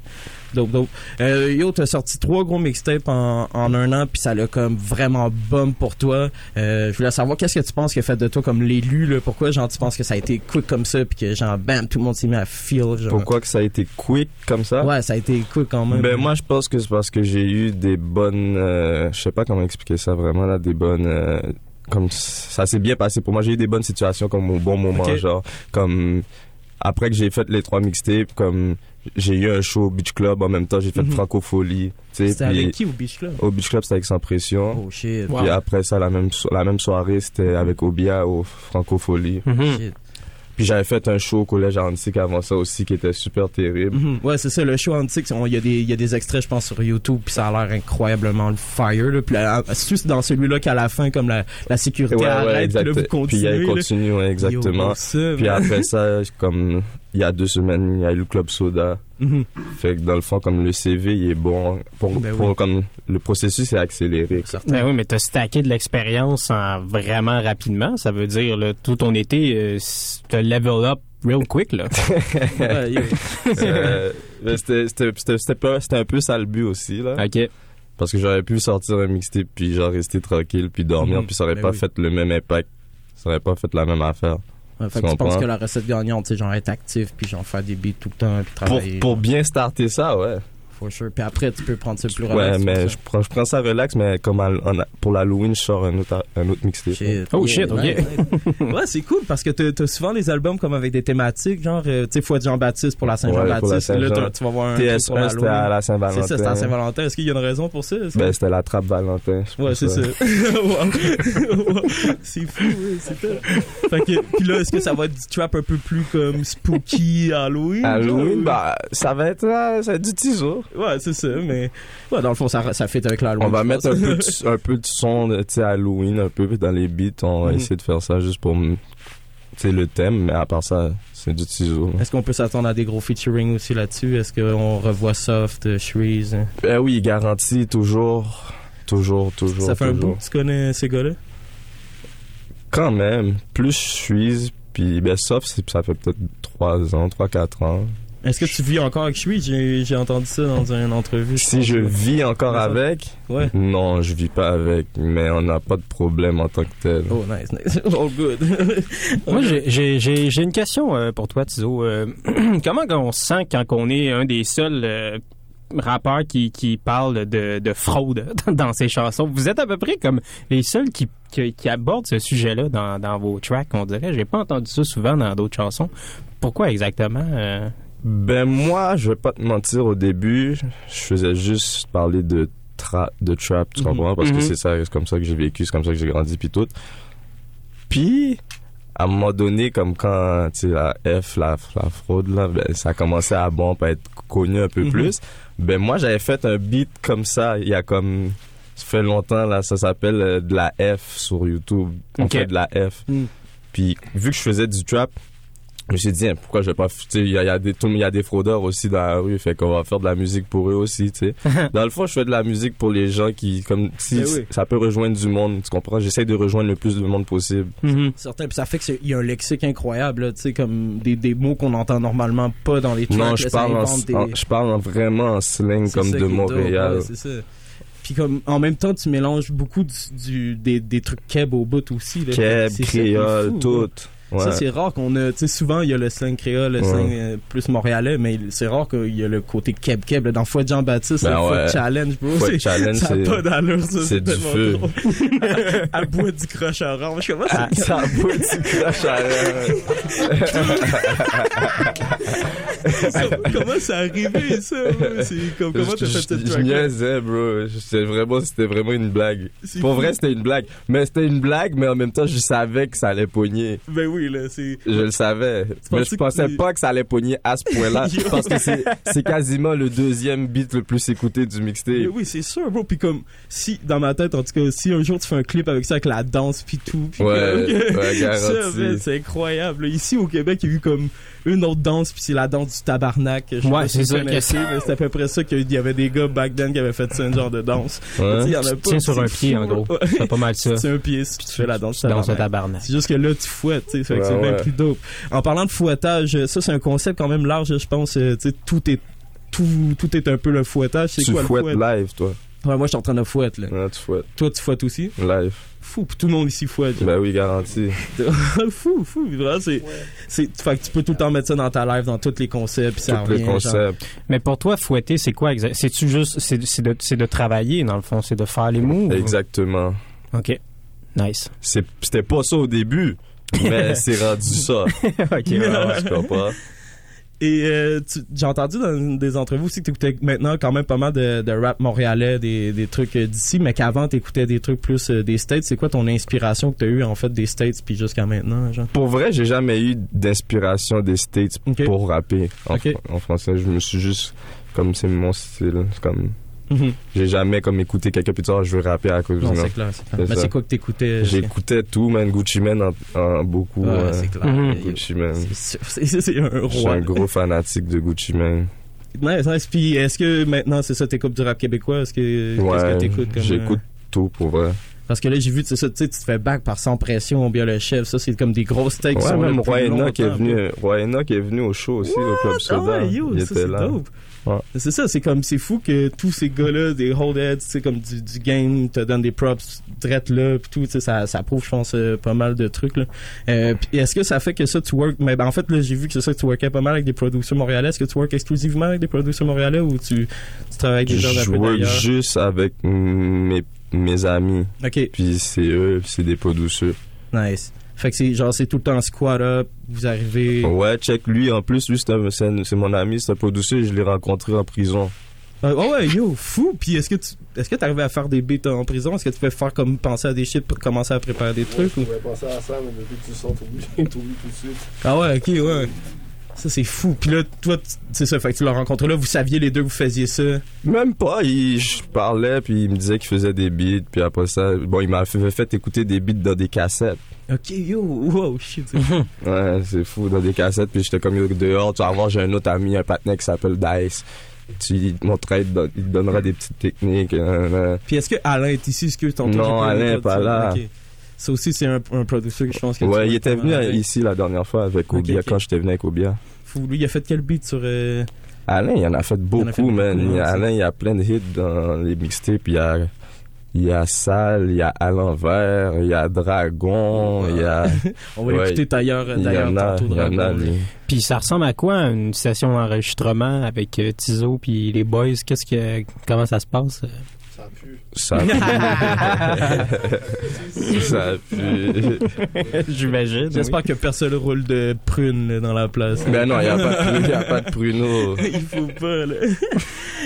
[SPEAKER 4] Dope, dope. Euh, yo, t'as sorti trois gros mixtapes en, en un an, puis ça l'a comme vraiment bum pour toi. Euh, je voulais savoir qu'est-ce que tu penses qui a fait de toi comme l'élu, là? Pourquoi, genre, tu penses que ça a été quick comme ça, puis que, genre, bam, tout le monde s'est mis à feel, genre?
[SPEAKER 13] Pourquoi que ça a été quick comme ça?
[SPEAKER 4] Ouais, ça a été quick quand même.
[SPEAKER 13] Ben moi je pense que c'est parce que j'ai eu des bonnes euh, je sais pas comment expliquer ça vraiment là des bonnes euh, comme ça s'est bien passé pour moi j'ai eu des bonnes situations comme au bon moment genre comme après que j'ai fait les trois mixtapes comme j'ai eu un show au Beach Club en même temps j'ai fait
[SPEAKER 4] Mhm.
[SPEAKER 13] Francofolie tu sais
[SPEAKER 4] C'était avec qui au Beach Club?
[SPEAKER 13] au Beach Club c'était avec Sans Pression
[SPEAKER 4] Oh shit.
[SPEAKER 13] puis après ça la même so- la même soirée c'était avec Obia au Francofolie
[SPEAKER 2] Mhm.
[SPEAKER 4] Shit.
[SPEAKER 13] Puis j'avais fait un show au collège antique avant ça aussi qui était super terrible
[SPEAKER 4] Mhm. Ouais, c'est ça, le show antique, il y, a des- y a des extraits, je pense, sur YouTube, puis ça a l'air incroyablement le fire. Là. Puis là, juste dans celui-là qu'à la fin, comme la, la sécurité
[SPEAKER 13] Ouais, ouais,
[SPEAKER 4] arrête, puis là, vous
[SPEAKER 13] Puis
[SPEAKER 4] continuez.
[SPEAKER 13] il continue, ouais, exactement.
[SPEAKER 4] Yo,
[SPEAKER 13] Puis après ça, comme il y a deux semaines, il y a eu le club soda.
[SPEAKER 4] Mhm.
[SPEAKER 13] Fait que dans le fond, comme le CV, il est bon. Pour,
[SPEAKER 4] Ben
[SPEAKER 13] pour-
[SPEAKER 4] oui.
[SPEAKER 13] comme le processus est accéléré.
[SPEAKER 2] Ben oui, mais t'as stacké de l'expérience en vraiment rapidement. Ça veut dire, là, tout ton été, euh, t'as level up real quick, là.
[SPEAKER 13] Euh, c'était c'était- c'était- c'était pas- c'était un peu ça le but aussi là.
[SPEAKER 2] OK.
[SPEAKER 13] Parce que j'aurais pu sortir un mixtape puis genre rester tranquille puis dormir
[SPEAKER 4] Mhm.
[SPEAKER 13] puis ça aurait
[SPEAKER 4] Ben
[SPEAKER 13] pas
[SPEAKER 4] oui.
[SPEAKER 13] fait le même impact. Ça aurait pas fait la même affaire.
[SPEAKER 4] Fait que tu penses
[SPEAKER 13] comprends?
[SPEAKER 4] que la recette gagnante, c'est genre être actif, puis genre faire des beats tout le temps, puis
[SPEAKER 13] Pour,
[SPEAKER 4] travailler.
[SPEAKER 13] pour bien starter ça, ouais.
[SPEAKER 4] For sure. Puis après, tu peux prendre ça plus
[SPEAKER 13] Ouais,
[SPEAKER 4] relax.
[SPEAKER 13] mais
[SPEAKER 4] pour
[SPEAKER 13] je prends, je prends ça relax, mais comme à- en a- pour l'Halloween, je sors un autre, un autre mixtape.
[SPEAKER 2] Oh shit, ok.
[SPEAKER 4] Nice, ouais, c'est cool parce que t'as souvent des albums comme avec des thématiques, genre, euh, tu sais, Fouette Jean-Baptiste pour la
[SPEAKER 13] Ouais,
[SPEAKER 4] Saint-Jean-Baptiste. là,
[SPEAKER 13] Saint-Jean.
[SPEAKER 4] t'as- tu vas voir un. truc
[SPEAKER 13] TS1,
[SPEAKER 4] pour
[SPEAKER 13] c'était à la Saint-Valentin.
[SPEAKER 4] C'est ça, c'était à Saint-Valentin. Est-ce qu'il y a une raison pour ça?
[SPEAKER 13] Ben, c'était la trappe Valentin.
[SPEAKER 4] Ouais, c'est ça. C'est fou, ouais, c'est. Fait que, puis là, est-ce que ça va être du trap un peu plus comme spooky Halloween?
[SPEAKER 13] Halloween,
[SPEAKER 4] genre?
[SPEAKER 13] bah, ça va être, euh, ça va être du teaser.
[SPEAKER 4] Ouais, c'est ça, mais. Ouais, dans le fond, ça, ça fait avec l'Halloween.
[SPEAKER 13] On va mettre un peu, de, un peu de son, de, tu sais, Halloween, un peu dans les beats. On va
[SPEAKER 4] Mhm.
[SPEAKER 13] essayer de faire ça juste pour, tu sais, le thème, mais à part ça, c'est du teaser.
[SPEAKER 4] Est-ce qu'on peut s'attendre à des gros featuring aussi là-dessus? Est-ce qu'on revoit Soft, euh, Shreeze? hein?
[SPEAKER 13] Ben oui, garanti, toujours, toujours, toujours.
[SPEAKER 4] Ça fait un
[SPEAKER 13] toujours.
[SPEAKER 4] bout que tu connais ces gars-là?
[SPEAKER 13] Quand même, plus suis, puis ben, c'est- ça fait peut-être 3 ans, 3-4 ans.
[SPEAKER 4] Est-ce que tu vis encore avec Shreeze? J'ai j'ai entendu ça dans une entrevue.
[SPEAKER 13] Si je
[SPEAKER 4] que-
[SPEAKER 13] vis encore avec,
[SPEAKER 4] Ouais.
[SPEAKER 13] non, je vis pas avec, mais on n'a pas de problème en tant que tel.
[SPEAKER 4] Oh, nice, nice. All good.
[SPEAKER 2] Moi, j'ai- j'ai j'ai- j'ai une question euh, pour toi, Tizo. Euh, comment on se sent quand on est un des seuls euh, rappeurs qui, qui parle de, de fraude dans ses chansons? Vous êtes à peu près comme les seuls qui, qui, qui abordent ce sujet-là dans, dans vos tracks, on dirait. J'ai pas entendu ça souvent dans d'autres chansons. Pourquoi exactement?
[SPEAKER 13] Ben moi, je vais pas te mentir, au début, je faisais juste parler de tra de trap, tu
[SPEAKER 2] Mhm.
[SPEAKER 13] comprends? Parce
[SPEAKER 2] Mhm.
[SPEAKER 13] que c'est ça, c'est comme ça que j'ai vécu, c'est comme ça que j'ai grandi, puis tout. Puis, à un moment donné, comme quand, tu sais, la F, la, la fraude, là, ben, ça a commencé à bon, à être connu un peu
[SPEAKER 4] Mhm.
[SPEAKER 13] plus. Ben moi, j'avais fait un beat comme ça, il y a comme... Ça fait longtemps, là, ça s'appelle euh, de la F sur YouTube. On fait de la F.
[SPEAKER 4] Mm.
[SPEAKER 13] Puis, vu que je faisais du trap, je me suis dit, hein, pourquoi je vais pas. Tu sais, il y a, y, a des- y a des fraudeurs aussi dans la rue, fait qu'on va faire de la musique pour eux aussi, tu sais. dans le fond, je fais de la musique pour les gens qui, comme, si
[SPEAKER 4] oui.
[SPEAKER 13] ça peut rejoindre du monde, tu comprends? J'essaie de rejoindre le plus de monde possible.
[SPEAKER 4] Certain, puis ça fait qu'il y a un lexique incroyable, tu sais, comme des, des mots qu'on entend normalement pas dans les tracks.
[SPEAKER 13] non, je parle, en,
[SPEAKER 4] invente des-
[SPEAKER 13] en- je parle en vraiment en slang comme de Montréal.
[SPEAKER 4] ouais, c'est ça. Puis comme en même temps, tu mélanges beaucoup du, du- des, des trucs keb au bout aussi. Là.
[SPEAKER 13] Keb, créole, tout.
[SPEAKER 4] ouais.
[SPEAKER 13] Ouais.
[SPEAKER 4] Ça, c'est rare qu'on a. Tu sais, souvent, il y a le slang créole, le
[SPEAKER 13] Ouais.
[SPEAKER 4] slang euh, plus montréalais, mais c'est rare qu'il y a le côté keb-keb. Dans Fouet Jean-Baptiste,
[SPEAKER 13] Ben ouais.
[SPEAKER 4] Challenge, bro.
[SPEAKER 13] Fouet Challenge,
[SPEAKER 4] ça a
[SPEAKER 13] c'est-
[SPEAKER 4] pas d'allure, ça.
[SPEAKER 13] c'est du feu.
[SPEAKER 4] drôle. Elle boit du croche orange. Comment
[SPEAKER 13] Ah,
[SPEAKER 4] ça?
[SPEAKER 13] ça boit du croche
[SPEAKER 4] comment ça arrivé, ça? comme, comment t'as fait cette
[SPEAKER 13] je, je
[SPEAKER 4] track
[SPEAKER 13] niaisais, bro. C'était vraiment, vraiment une blague. Pour vrai, c'était une blague. Mais c'était une blague, mais en même temps, je savais que ça allait pogner.
[SPEAKER 4] Ben oui, là, c'est.
[SPEAKER 13] Je le savais. Mais je pensais pas que ça allait pogner à ce point-là.
[SPEAKER 4] Yo.
[SPEAKER 13] parce que c'est, c'est quasiment le deuxième beat le plus écouté du mixtape.
[SPEAKER 4] Mais oui, c'est sûr, bro. Puis comme, si, dans ma tête, en tout cas, si un jour tu fais un clip avec ça, avec la danse puis tout, puis
[SPEAKER 13] Ouais,
[SPEAKER 4] comme-
[SPEAKER 13] ouais, garanti.
[SPEAKER 4] ça, man, c'est incroyable. Ici, au Québec, il y a eu comme une autre danse, puis c'est la danse du tabarnak. Je sais
[SPEAKER 2] Ouais,
[SPEAKER 4] pas si
[SPEAKER 2] c'est ça que c'est.
[SPEAKER 4] mais c'est à peu près ça qu'il y avait des gars back then qui avaient fait ça, un genre de danse.
[SPEAKER 13] Ouais.
[SPEAKER 4] Tu sais, il y en a
[SPEAKER 2] Tu
[SPEAKER 4] pas,
[SPEAKER 2] tiens sur un pied,
[SPEAKER 4] fou,
[SPEAKER 2] en gros. C'est pas mal ça.
[SPEAKER 4] C'est un pied, puis tu fais la danse
[SPEAKER 2] Tu au
[SPEAKER 4] tabarnak.
[SPEAKER 2] tabarnak.
[SPEAKER 4] C'est juste que là, tu fouettes, tu sais, fait que
[SPEAKER 13] Ouais,
[SPEAKER 4] c'est bien plus dope. En parlant de fouettage, ça, c'est un concept quand même large, je pense. euh, Tu sais, tout est, tout, tout est un peu le fouettage. C'est
[SPEAKER 13] Tu
[SPEAKER 4] quoi le
[SPEAKER 13] fouettes
[SPEAKER 4] fouet?
[SPEAKER 13] live, toi.
[SPEAKER 4] Ouais, moi, je suis en train de fouetter, là.
[SPEAKER 13] Ouais, tu fouettes
[SPEAKER 4] Toi, tu fouettes aussi?
[SPEAKER 13] live.
[SPEAKER 4] Fou, tout le monde ici fouette.
[SPEAKER 13] Ben oui, garanti.
[SPEAKER 4] fou, fou, vraiment, c'est, c'est, fait que tu peux tout le temps mettre ça dans ta live, dans tous les concepts, puis ça
[SPEAKER 13] Tous les concepts.
[SPEAKER 2] Mais pour toi, fouetter, c'est quoi exact? C'est-tu juste, c'est c'est de, c'est de travailler, dans le fond, c'est de faire les moves?
[SPEAKER 13] Exactement.
[SPEAKER 2] OK. Nice.
[SPEAKER 13] C'est- C'était pas ça au début, mais c'est rendu ça.
[SPEAKER 2] OK, ouais, ouais.
[SPEAKER 13] Tu comprends?
[SPEAKER 4] Et euh, j'ai entendu dans des entrevues aussi que tu écoutais maintenant quand même pas mal de, de rap montréalais, des, des trucs euh, d'ici, mais qu'avant tu écoutais des trucs plus euh, des States. C'est quoi ton inspiration que tu as eu en fait des States puis jusqu'à maintenant, genre?
[SPEAKER 13] Pour vrai, j'ai jamais eu d'inspiration des States pour rapper en, en français. Je me suis juste, comme c'est mon style, c'est j'ai jamais comme écouté quelqu'un puis dire, je veux rapper à cause de
[SPEAKER 4] c'est clair, c'est clair.
[SPEAKER 13] C'est
[SPEAKER 4] Mais c'est quoi que t'écoutais?
[SPEAKER 13] J'écoutais tout, man. Gucci Mane en, en beaucoup.
[SPEAKER 4] Ouais,
[SPEAKER 13] euh,
[SPEAKER 4] c'est clair.
[SPEAKER 2] Mhm.
[SPEAKER 13] Gucci Mane.
[SPEAKER 4] C'est, un
[SPEAKER 13] Je suis
[SPEAKER 4] roi.
[SPEAKER 13] un gros fanatique de Gucci Mane.
[SPEAKER 4] Nice, nice. Puis est-ce que maintenant c'est ça t'écoutes du rap québécois? Est-ce que qu'est-ce que
[SPEAKER 13] Ouais,
[SPEAKER 4] t'écoutes comme
[SPEAKER 13] j'écoute tout pour vrai.
[SPEAKER 4] euh, Parce que là, j'ai vu, tu sais, ça, tu te fais back par sans pression, bien le chef. Ça, c'est comme des grosses takes.
[SPEAKER 13] Ouais, même Roy Enoch est venu, Roy Enoch est venu au show aussi, au Club
[SPEAKER 4] Ah
[SPEAKER 13] Soda.
[SPEAKER 4] ouais, yo,
[SPEAKER 13] Il
[SPEAKER 4] ça,
[SPEAKER 13] était là.
[SPEAKER 4] dope.
[SPEAKER 13] Ouais.
[SPEAKER 4] C'est ça, c'est comme, c'est fou que tous ces gars-là, des hold heads, tu sais, comme du, du game, te donnent des props drettes là, pis tout, tu sais, ça, ça prouve, je pense, euh, pas mal de trucs, là. Euh, est-ce que ça fait que ça, tu work, mais ben, en fait, là, j'ai vu que c'est ça que tu workais pas mal avec des producteurs montréalais. Est-ce que tu work exclusivement avec des producteurs montréalais ou tu, tu travailles avec des gens
[SPEAKER 13] Je work juste avec mes, mes amis.
[SPEAKER 4] Ok.
[SPEAKER 13] Puis c'est eux, c'est des producteurs.
[SPEAKER 4] Nice. Fait que c'est, genre, c'est tout le temps squat up, vous arrivez.
[SPEAKER 13] Ouais, check lui. En plus, lui, c'est un- c'est un- c'est mon ami, c'est un producteur. Je l'ai rencontré en prison.
[SPEAKER 4] Euh, oh ouais, yo, fou. Puis est-ce que tu est-ce que t'arrivais à faire des beats en prison? Est-ce que tu peux faire comme penser à des shit pour commencer à préparer des trucs? ou...
[SPEAKER 14] penser à ça, mais depuis que tu sors, t'oublies tout de suite.
[SPEAKER 4] Ah ouais, ok, ouais. Ça, c'est fou. Puis là, toi, tu- c'est ça, fait que tu l'as rencontré là, vous saviez les deux que vous faisiez ça?
[SPEAKER 13] Même pas, il, je parlais, puis il me disait qu'il faisait des beats, puis après ça, bon, il m'a fait, fait écouter des beats dans des cassettes.
[SPEAKER 4] Ok, yo, wow, shit. c'est fou.
[SPEAKER 13] Ouais, c'est fou, dans des cassettes, puis j'étais comme yo, dehors, tu vas voir, j'ai un autre ami, un patinet qui s'appelle Dice. Tu il te montrerais, il te donnera des petites techniques. euh, euh.
[SPEAKER 4] Puis est-ce que Alain est ici? Est-ce que
[SPEAKER 13] Non, Alain
[SPEAKER 4] eu le
[SPEAKER 13] est pas là.
[SPEAKER 4] Ça aussi, c'est un, un producteur que je pense que
[SPEAKER 13] Ouais, il était venu
[SPEAKER 4] avec.
[SPEAKER 13] ici la dernière fois avec Obia,
[SPEAKER 4] ok.
[SPEAKER 13] quand j'étais venu avec Obia.
[SPEAKER 4] Fou. Lui, il a fait quel beat sur. euh,
[SPEAKER 13] Alain, il en a fait beaucoup,
[SPEAKER 4] en a fait beaucoup,
[SPEAKER 13] man. A-
[SPEAKER 4] ouais,
[SPEAKER 13] Alain, il y a plein de hits dans les mixtapes. Il y a, il y a Sale, il y a À l'envers, il y a Dragon, il y a...
[SPEAKER 4] On va l'écouter d'ailleurs-
[SPEAKER 13] Il y
[SPEAKER 4] d'ailleurs
[SPEAKER 13] en a,
[SPEAKER 4] tantôt,
[SPEAKER 13] il y en a,
[SPEAKER 4] Dragon.
[SPEAKER 2] Puis ça ressemble à quoi une session d'enregistrement avec euh, Tizo puis les boys? Qu'est-ce que comment ça se passe?
[SPEAKER 13] Ça pue. Ça pue.
[SPEAKER 2] J'imagine.
[SPEAKER 4] J'espère que personne roule de prune là, dans la place.
[SPEAKER 13] Ben non, il y a pas de pruneau, il y a pas de pruneau.
[SPEAKER 4] il faut pas, là.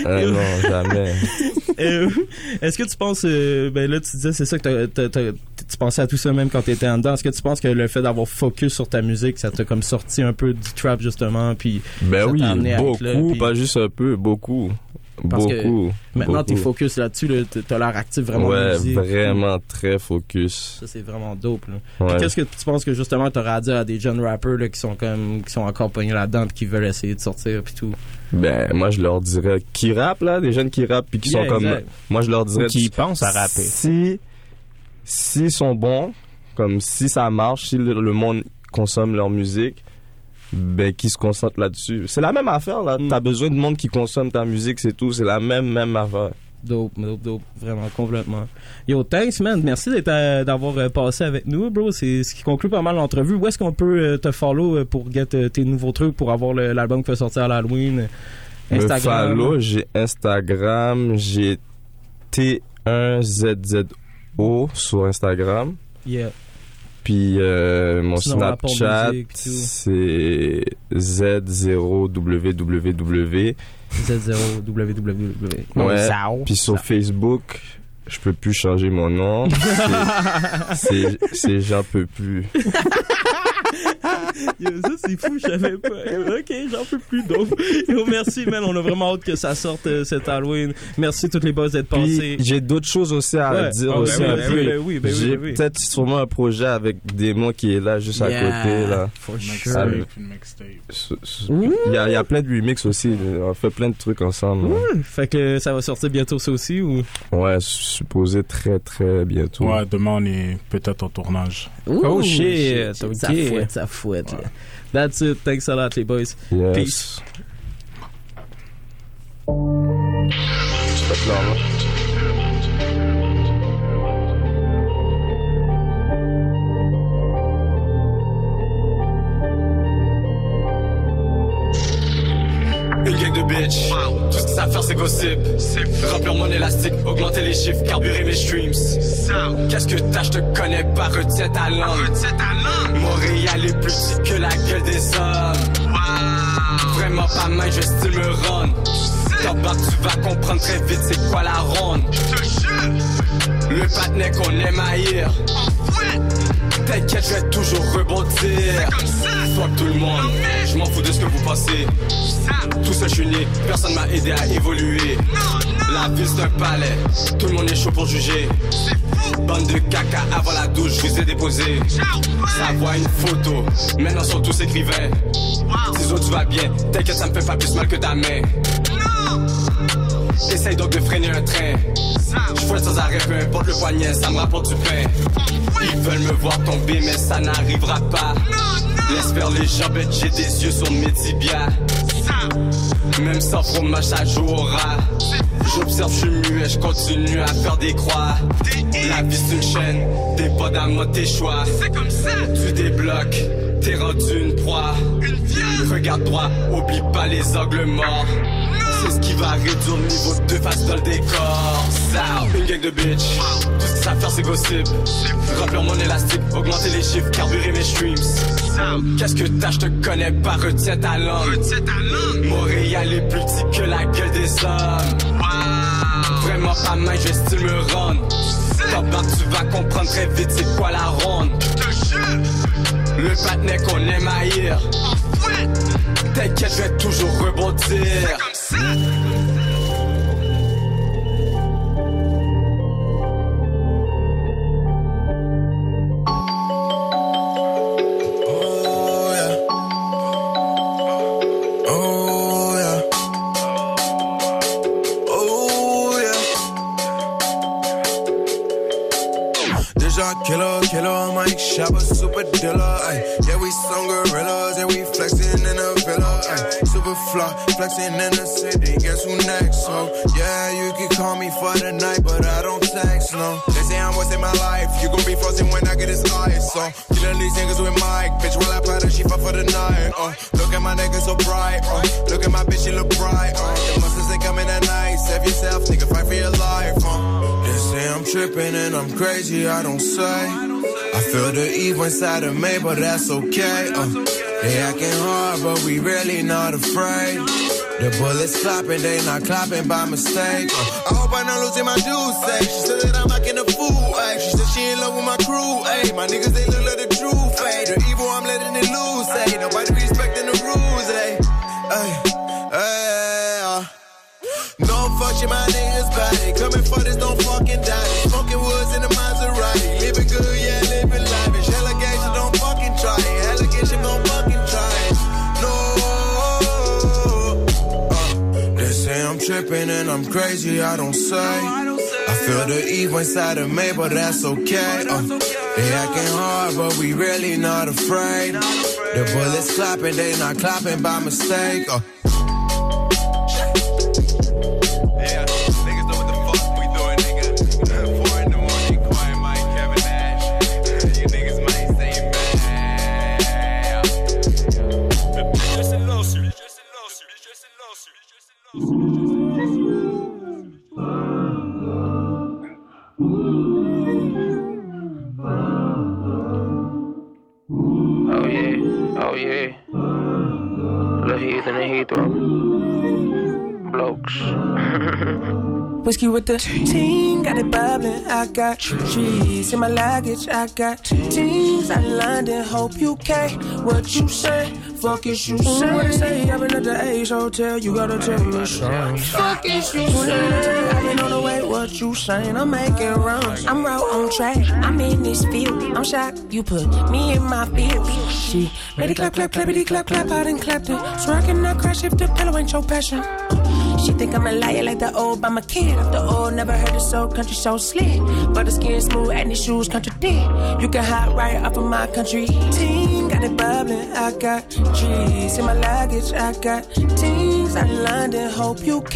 [SPEAKER 13] Ah non, jamais.
[SPEAKER 4] Euh, Est-ce que tu penses, euh, ben là tu disais c'est ça que t'as- t'as- t'as- tu pensais à tout ça même quand t'étais en dedans. Est-ce que tu penses que le fait d'avoir focus sur ta musique, ça t'a comme sorti un peu du trap justement, puis
[SPEAKER 13] Ben
[SPEAKER 4] ça
[SPEAKER 13] oui, beaucoup,
[SPEAKER 4] là, puis-
[SPEAKER 13] pas juste un peu, beaucoup.
[SPEAKER 4] Parce que
[SPEAKER 13] beaucoup.
[SPEAKER 4] maintenant
[SPEAKER 13] beaucoup.
[SPEAKER 4] t'es focus là-dessus, là, t- t'as l'air actif vraiment en
[SPEAKER 13] Ouais,
[SPEAKER 4] musique.
[SPEAKER 13] vraiment très focus.
[SPEAKER 4] Ça c'est vraiment dope.
[SPEAKER 13] Ouais.
[SPEAKER 4] Puis Qu'est-ce que tu penses que justement t'aurais à dire à des jeunes rappers là, qui sont comme qui sont encore pognés là-dedans, puis qui veulent essayer de sortir puis tout?
[SPEAKER 13] Ben, moi, je leur dirais qui rappent, là, des jeunes qui rappent puis qui
[SPEAKER 4] Yeah,
[SPEAKER 13] sont comme.
[SPEAKER 4] exact.
[SPEAKER 13] Moi, je leur dirais.
[SPEAKER 2] Qui
[SPEAKER 13] tu-
[SPEAKER 2] pensent à rapper.
[SPEAKER 13] Si. S'ils sont bons, comme si ça marche, si le, le monde consomme leur musique, ben, qui se concentrent là-dessus. C'est la même affaire, là.
[SPEAKER 4] Mm.
[SPEAKER 13] T'as besoin de monde qui consomme ta musique, c'est tout. C'est la même, même affaire.
[SPEAKER 4] Dope, dope, dope, vraiment complètement. Yo, thanks man, merci euh, d'avoir euh, passé avec nous, bro. C'est ce qui conclut pas mal l'entrevue. Où est-ce qu'on peut euh, te follow pour get tes nouveaux trucs, pour avoir l'album qui va sortir à l'Halloween?
[SPEAKER 13] Me
[SPEAKER 4] Instagram.
[SPEAKER 13] follow, j'ai Instagram, j'ai T1ZZO sur Instagram.
[SPEAKER 4] Yeah.
[SPEAKER 13] Puis euh, mon
[SPEAKER 4] Sinon,
[SPEAKER 13] Snapchat, c'est Z0WWW.
[SPEAKER 4] Z0www.
[SPEAKER 13] Ouais. Puis sur Facebook, je peux plus changer mon nom. C'est- j'en peux plus.
[SPEAKER 4] Yo, ça c'est fou, je savais pas. Ok, j'en peux plus donc. Yo, merci man, on a vraiment hâte que ça sorte euh, cet Halloween. Merci toutes les boss d'être passés.
[SPEAKER 13] J'ai d'autres choses aussi à
[SPEAKER 4] Ouais.
[SPEAKER 13] dire aussi
[SPEAKER 4] ben ben oui, ben oui,
[SPEAKER 13] j'ai
[SPEAKER 4] ben oui.
[SPEAKER 13] peut-être sûrement un projet avec Démon qui est là juste à côté là.
[SPEAKER 4] for sure.
[SPEAKER 13] Su- Il y, a, il y a plein de remix aussi. On fait plein de trucs ensemble.
[SPEAKER 4] Ouais, Fait que ça va sortir bientôt ça aussi ou?
[SPEAKER 13] Ouais, supposé très très bientôt.
[SPEAKER 14] Ouais, demain on est peut-être en tournage.
[SPEAKER 4] Ouh,
[SPEAKER 2] shit,
[SPEAKER 4] Ça
[SPEAKER 2] ok.
[SPEAKER 4] fouette, ça fouette. là. That's it. Thanks a lot, les boys.
[SPEAKER 13] Yes.
[SPEAKER 4] Peace.
[SPEAKER 11] Bitch, tout ce qu'ils savent faire c'est gossip Remplir mon élastique, augmenter les chiffres, carburer mes streams. Qu'est-ce que t'as, je te connais pas, retiens ta langue Montréal est plus petit que la gueule des hommes. Vraiment pas mal, je run T'embarques, tu vas comprendre très vite c'est quoi la ronde. Le patinet qu'on aime haïr. T'inquiète, je vais toujours rebondir Tout le monde, je m'en fous de ce que vous pensez Tout seul je suis né, personne m'a aidé à évoluer La vie c'est un palais, tout le monde est chaud pour juger Bande de caca avant la douche, je vous ai déposé. Ça voit une photo, maintenant sont tous écrivains. Ciseaux, tu vas bien, t'inquiète, ça me fait pas plus mal que ta main. Essaye donc de freiner un train. Je fouette sans arrêt, peu importe le poignet, ça me rapporte du pain. Ils veulent me voir tomber, mais ça n'arrivera pas. Laisse faire les jambettes, j'ai des yeux sur mes tibias. Même sans fromage, ça joue au rat. J'observe, je suis muet, je continue à faire des croix. La vie c'est une chaîne, t'es pas moi tes choix. C'est comme ça. Tu débloques, t'es rendu une proie. Regarde droit, oublie pas les angles morts. C'est ce qui va réduire le niveau de face dans le décor. Ça, une gang de bitch. Tout ce qu'ils savent faire, c'est gossip. Remplir mon élastique, augmenter les chiffres, carburer mes streams. Qu'est-ce que t'as, je te connais pas, retiens ta langue. Montréal est plus petit que la gueule des hommes. Vraiment pas mal, je style me rendre. Down, tu vas comprendre très vite c'est quoi la ronde. Le patinet qu'on aime haïr. T'inquiète, je vais toujours rebondir.
[SPEAKER 15] Fly, flexing in the city. Guess who next? So yeah, you can call me for the night, but I don't text no. They say I'm wasting my life. You gon' be frozen when I get this ice. So killing these niggas with Mike, bitch. While I powder, she fuck for the night. Uh, look at my niggas so bright. Uh, look at my bitch, she look bright. Uh, the muscles they coming at night. Save yourself, nigga, fight for your life. Uh, they say I'm tripping and I'm crazy. I don't say. I feel the evil inside of me, but that's okay. Uh, they acting hard, but we really not afraid. The bullets clapping, they not clapping by mistake. Uh, I hope I'm not losing my juice. She said that I'm acting a fool, ay. She said she in love with my crew, ay. My niggas, they look like I'm crazy, I don't say. I feel the evil inside of me, but that's okay. Uh, they acting hard, but we really not afraid. The bullets clapping, they not clapping by mistake. Uh,
[SPEAKER 16] Whiskey with the team, got it bubbling. I got trees in my luggage. I got teams out in London, hope UK. What you say? Fuck is you say? What say? I've been at the Ace Hotel. You gotta tell me. Fuck is you say? I've been on the way. What you saying? I'm making runs. I'm right on track. I'm in this field. I'm shocked. You put me in my field. She ready clap clap clappity clap clap. I done clapped it. So I cannot crash if the pillow ain't your passion. She think I'm a liar like the old by my kid. After the old, never heard it so country so slick. But the skin smooth and these shoes contradict. You can hide right off of my country. Team got it bubbling. I got G's in my luggage. I got teams out in London, hope UK.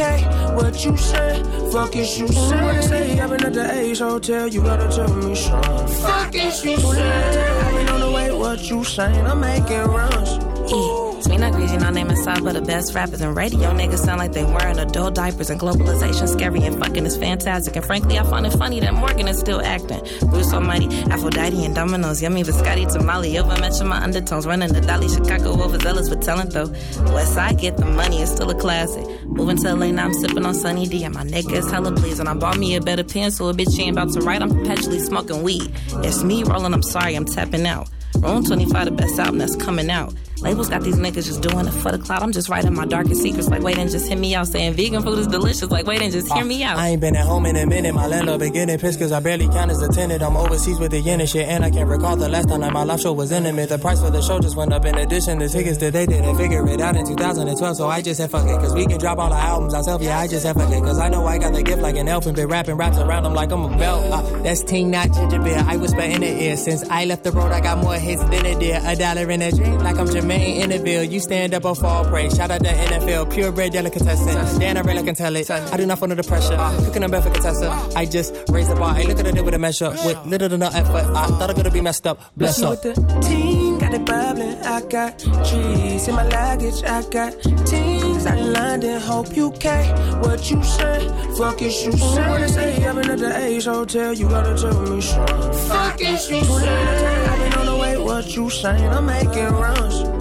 [SPEAKER 16] What you say? Fuck is you say? Say? I've been at the Ace Hotel. You gotta tell me something. Fuck is you say? I've been on the way. What you saying? I'm making runs.
[SPEAKER 17] E. It's me not greasy, no name inside, but the best rappers and radio niggas sound like they wearing adult diapers and globalization scary and fucking is fantastic. And frankly, I find it funny that Morgan is still acting. Bruce Almighty, Aphrodite and Dominoes, yummy biscotti, tamale, over mention my undertones, running the Dolly Chicago overzealous with talent though. West I get the money, it's still a classic. Moving to LA now, I'm sipping on Sunny D, and my nigga is hella pleased. And I bought me a better pencil, a bitch ain't about to write, I'm perpetually smoking weed. It's me rolling, I'm sorry, I'm tapping out. Room 25, the best album that's coming out. Labels got these niggas just doing it for the cloud. I'm just writing my darkest secrets. Like, wait and just hear me out. Saying vegan food is delicious. Like, wait and just hear me out.
[SPEAKER 18] I ain't been at home in a minute. My landlord been getting pissed cause I barely count as a tenant. I'm overseas with the yen and shit. And I can't recall the last time that my live show was intimate. The price for the show just went up in addition. The tickets that they didn't figure it out in 2012. So I just said fuck it. Cause we can drop all the albums ourselves. Yeah, I just said fuck it. Cause I know I got the gift like an elf and been rapping raps around them like I'm a belt. Uh, that's Ting, not ginger beer. I whisper in the ear. Since I left the road, I got more hits than a deer. A dollar in a dream like I'm Jermaine in the bill. You stand up or fall prey. Shout out the NFL. Purebred delicatessen. Dan, I really can tell it. I do not fall under pressure. Cooking up for Contessa. I just raise the bar. I look at it with a measure. With little to no effort. I thought I could be messed up. Bless up.
[SPEAKER 16] with the team, got it bubbling. I got trees in my luggage. I got teams out in London. Hope you care what you say. Fuck is you say. What they say? I've been at the Ace Hotel. You gotta tell me something. Fuck is you say. I've been on the way. What you saying? I'm making runs.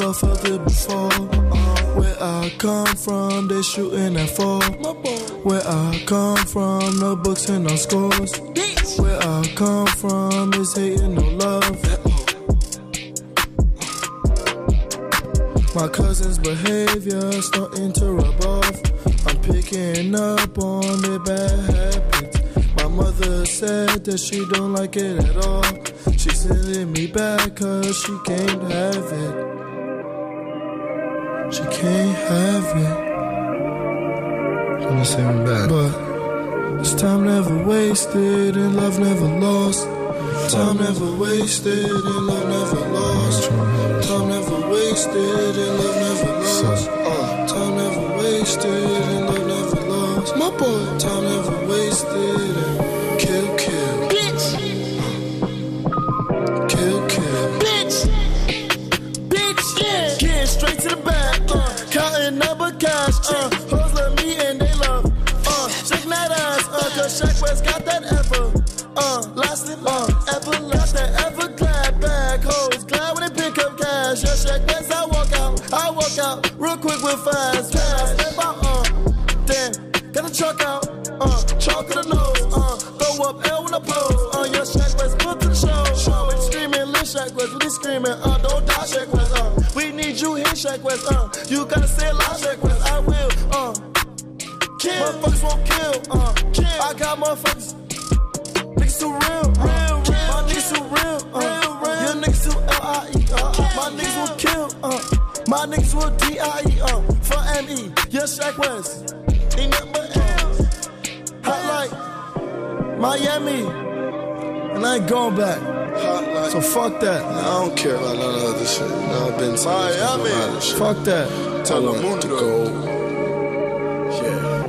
[SPEAKER 19] Or felt it before. Uh, where I come from, they shooting at four. Where I come from, no books and no scores. Where I come from is hating no love. My cousin's behavior starting to rub off. I'm picking up on their bad habits. My mother said that she don't like it at all. She's sending me back cause she can't have it. She can't have it. Gonna send me back. But this time never wasted and love never lost. Time never wasted and love never lost. Time never wasted and love never lost. Uh, time never wasted and love never lost. My boy, time never wasted and kill, kill. Bitch. Kill, kill. Bitch. Bitch. Yeah. Getting straight to the back. Here, Uh, you gotta say it loud, Shaq West. I will. Uh, kill. Motherfuckers won't kill. Uh, kill. I got motherfuckers. Niggas too real. Real, real. My niggas too real. Uh, real, real. Your niggas too L-I-E. Uh, my niggas will kill. Uh, my niggas will D-I-E. Uh, for M-E. Yeah, Shaq West. Ain't nothing but L's. Hot like Miami. And I ain't going back. So fuck that.
[SPEAKER 20] I don't care about none of the other shit. No, I've been to
[SPEAKER 19] Miami.
[SPEAKER 20] Fuck
[SPEAKER 19] that.
[SPEAKER 20] Telemundo. Yeah.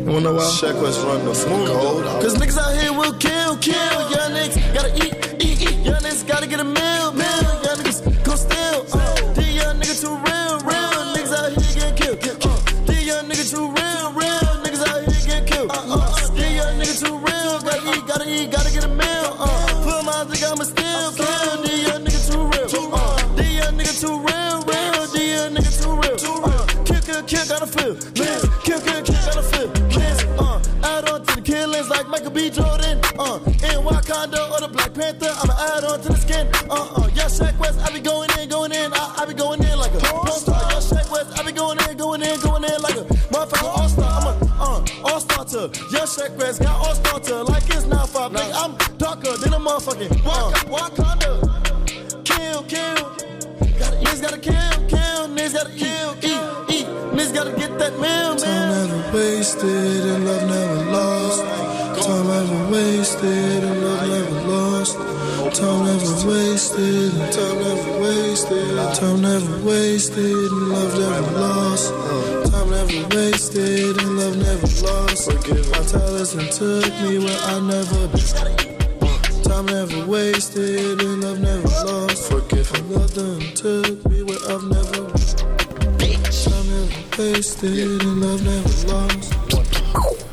[SPEAKER 20] You wanna know why? Shaq West run the full gold.
[SPEAKER 19] Cause niggas out here will kill, kill. Young niggas gotta eat, eat, eat. Young niggas gotta get a meal, meal. Young niggas go steal. Uh, these young niggas too real, real. Niggas out here getting killed. Uh, these young niggas too real, real. Niggas out here getting killed. Uh, uh, these young niggas too real. Gotta eat, gotta eat, gotta get a meal. Uh, dick, I'ma still kill. These young niggas too real. Uh, these young niggas too real, real. These young niggas too real. Uh, kill, kill, kill, gotta feel. Live. Kill, kill, kill, gotta feel. Live. Uh, add on to the killings like Michael B. Jordan. Uh, in Wakanda or the Black Panther, I'ma add on to the skin. Uh, uh, yeah, Shaq West, I be going in, going in. I, I be going in like a porn star. Yeah, Shaq West, I be going in, going in, going in like a motherfucking all star. I'm a uh, all star to. Yeah, Shaq West got all star to darker than a motherfucking uh, Wakanda. Kill, kill. Niggas gotta kill, kill. Niggas gotta eat, eat.
[SPEAKER 6] Niggas gotta get that meal,
[SPEAKER 20] Time never wasted and love never lost. Time never wasted and love never lost. Time never wasted and time never wasted. Time never wasted and love never lost. Time never wasted and love never lost. My talents took me where I never been. Time never wasted and love never lost. Forgive me. Love done took me where I've never been. Time never wasted and love never lost.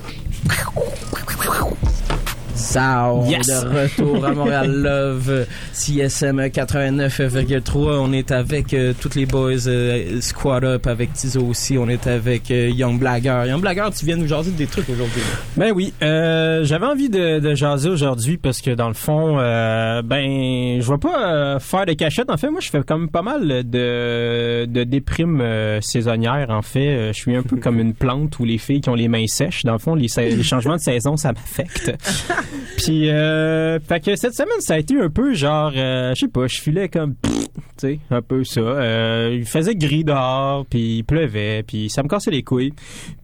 [SPEAKER 4] Zao,
[SPEAKER 2] Yes.
[SPEAKER 4] de retour à Montréal Love, CSM 89,3. On est avec euh, toutes les boys euh, Squad Up, avec Tizo aussi. On est avec euh, Young Blagger. Young Blagger, tu viens nous jaser des trucs aujourd'hui.
[SPEAKER 2] Ben oui, euh, j'avais envie de, de jaser aujourd'hui parce que dans le fond, euh, ben, je vais pas faire de cachette. En fait, moi, je fais comme pas mal de, de déprimes saisonnières. En fait, je suis un peu comme une plante où les filles qui ont les mains sèches. Dans le fond, les changements de saison, ça m'affecte. Puis, euh, fait que cette semaine, ça a été un peu genre, euh, je sais pas, je filais comme, tu sais, un peu ça. Euh, il faisait gris dehors, puis il pleuvait, puis ça me cassait les couilles.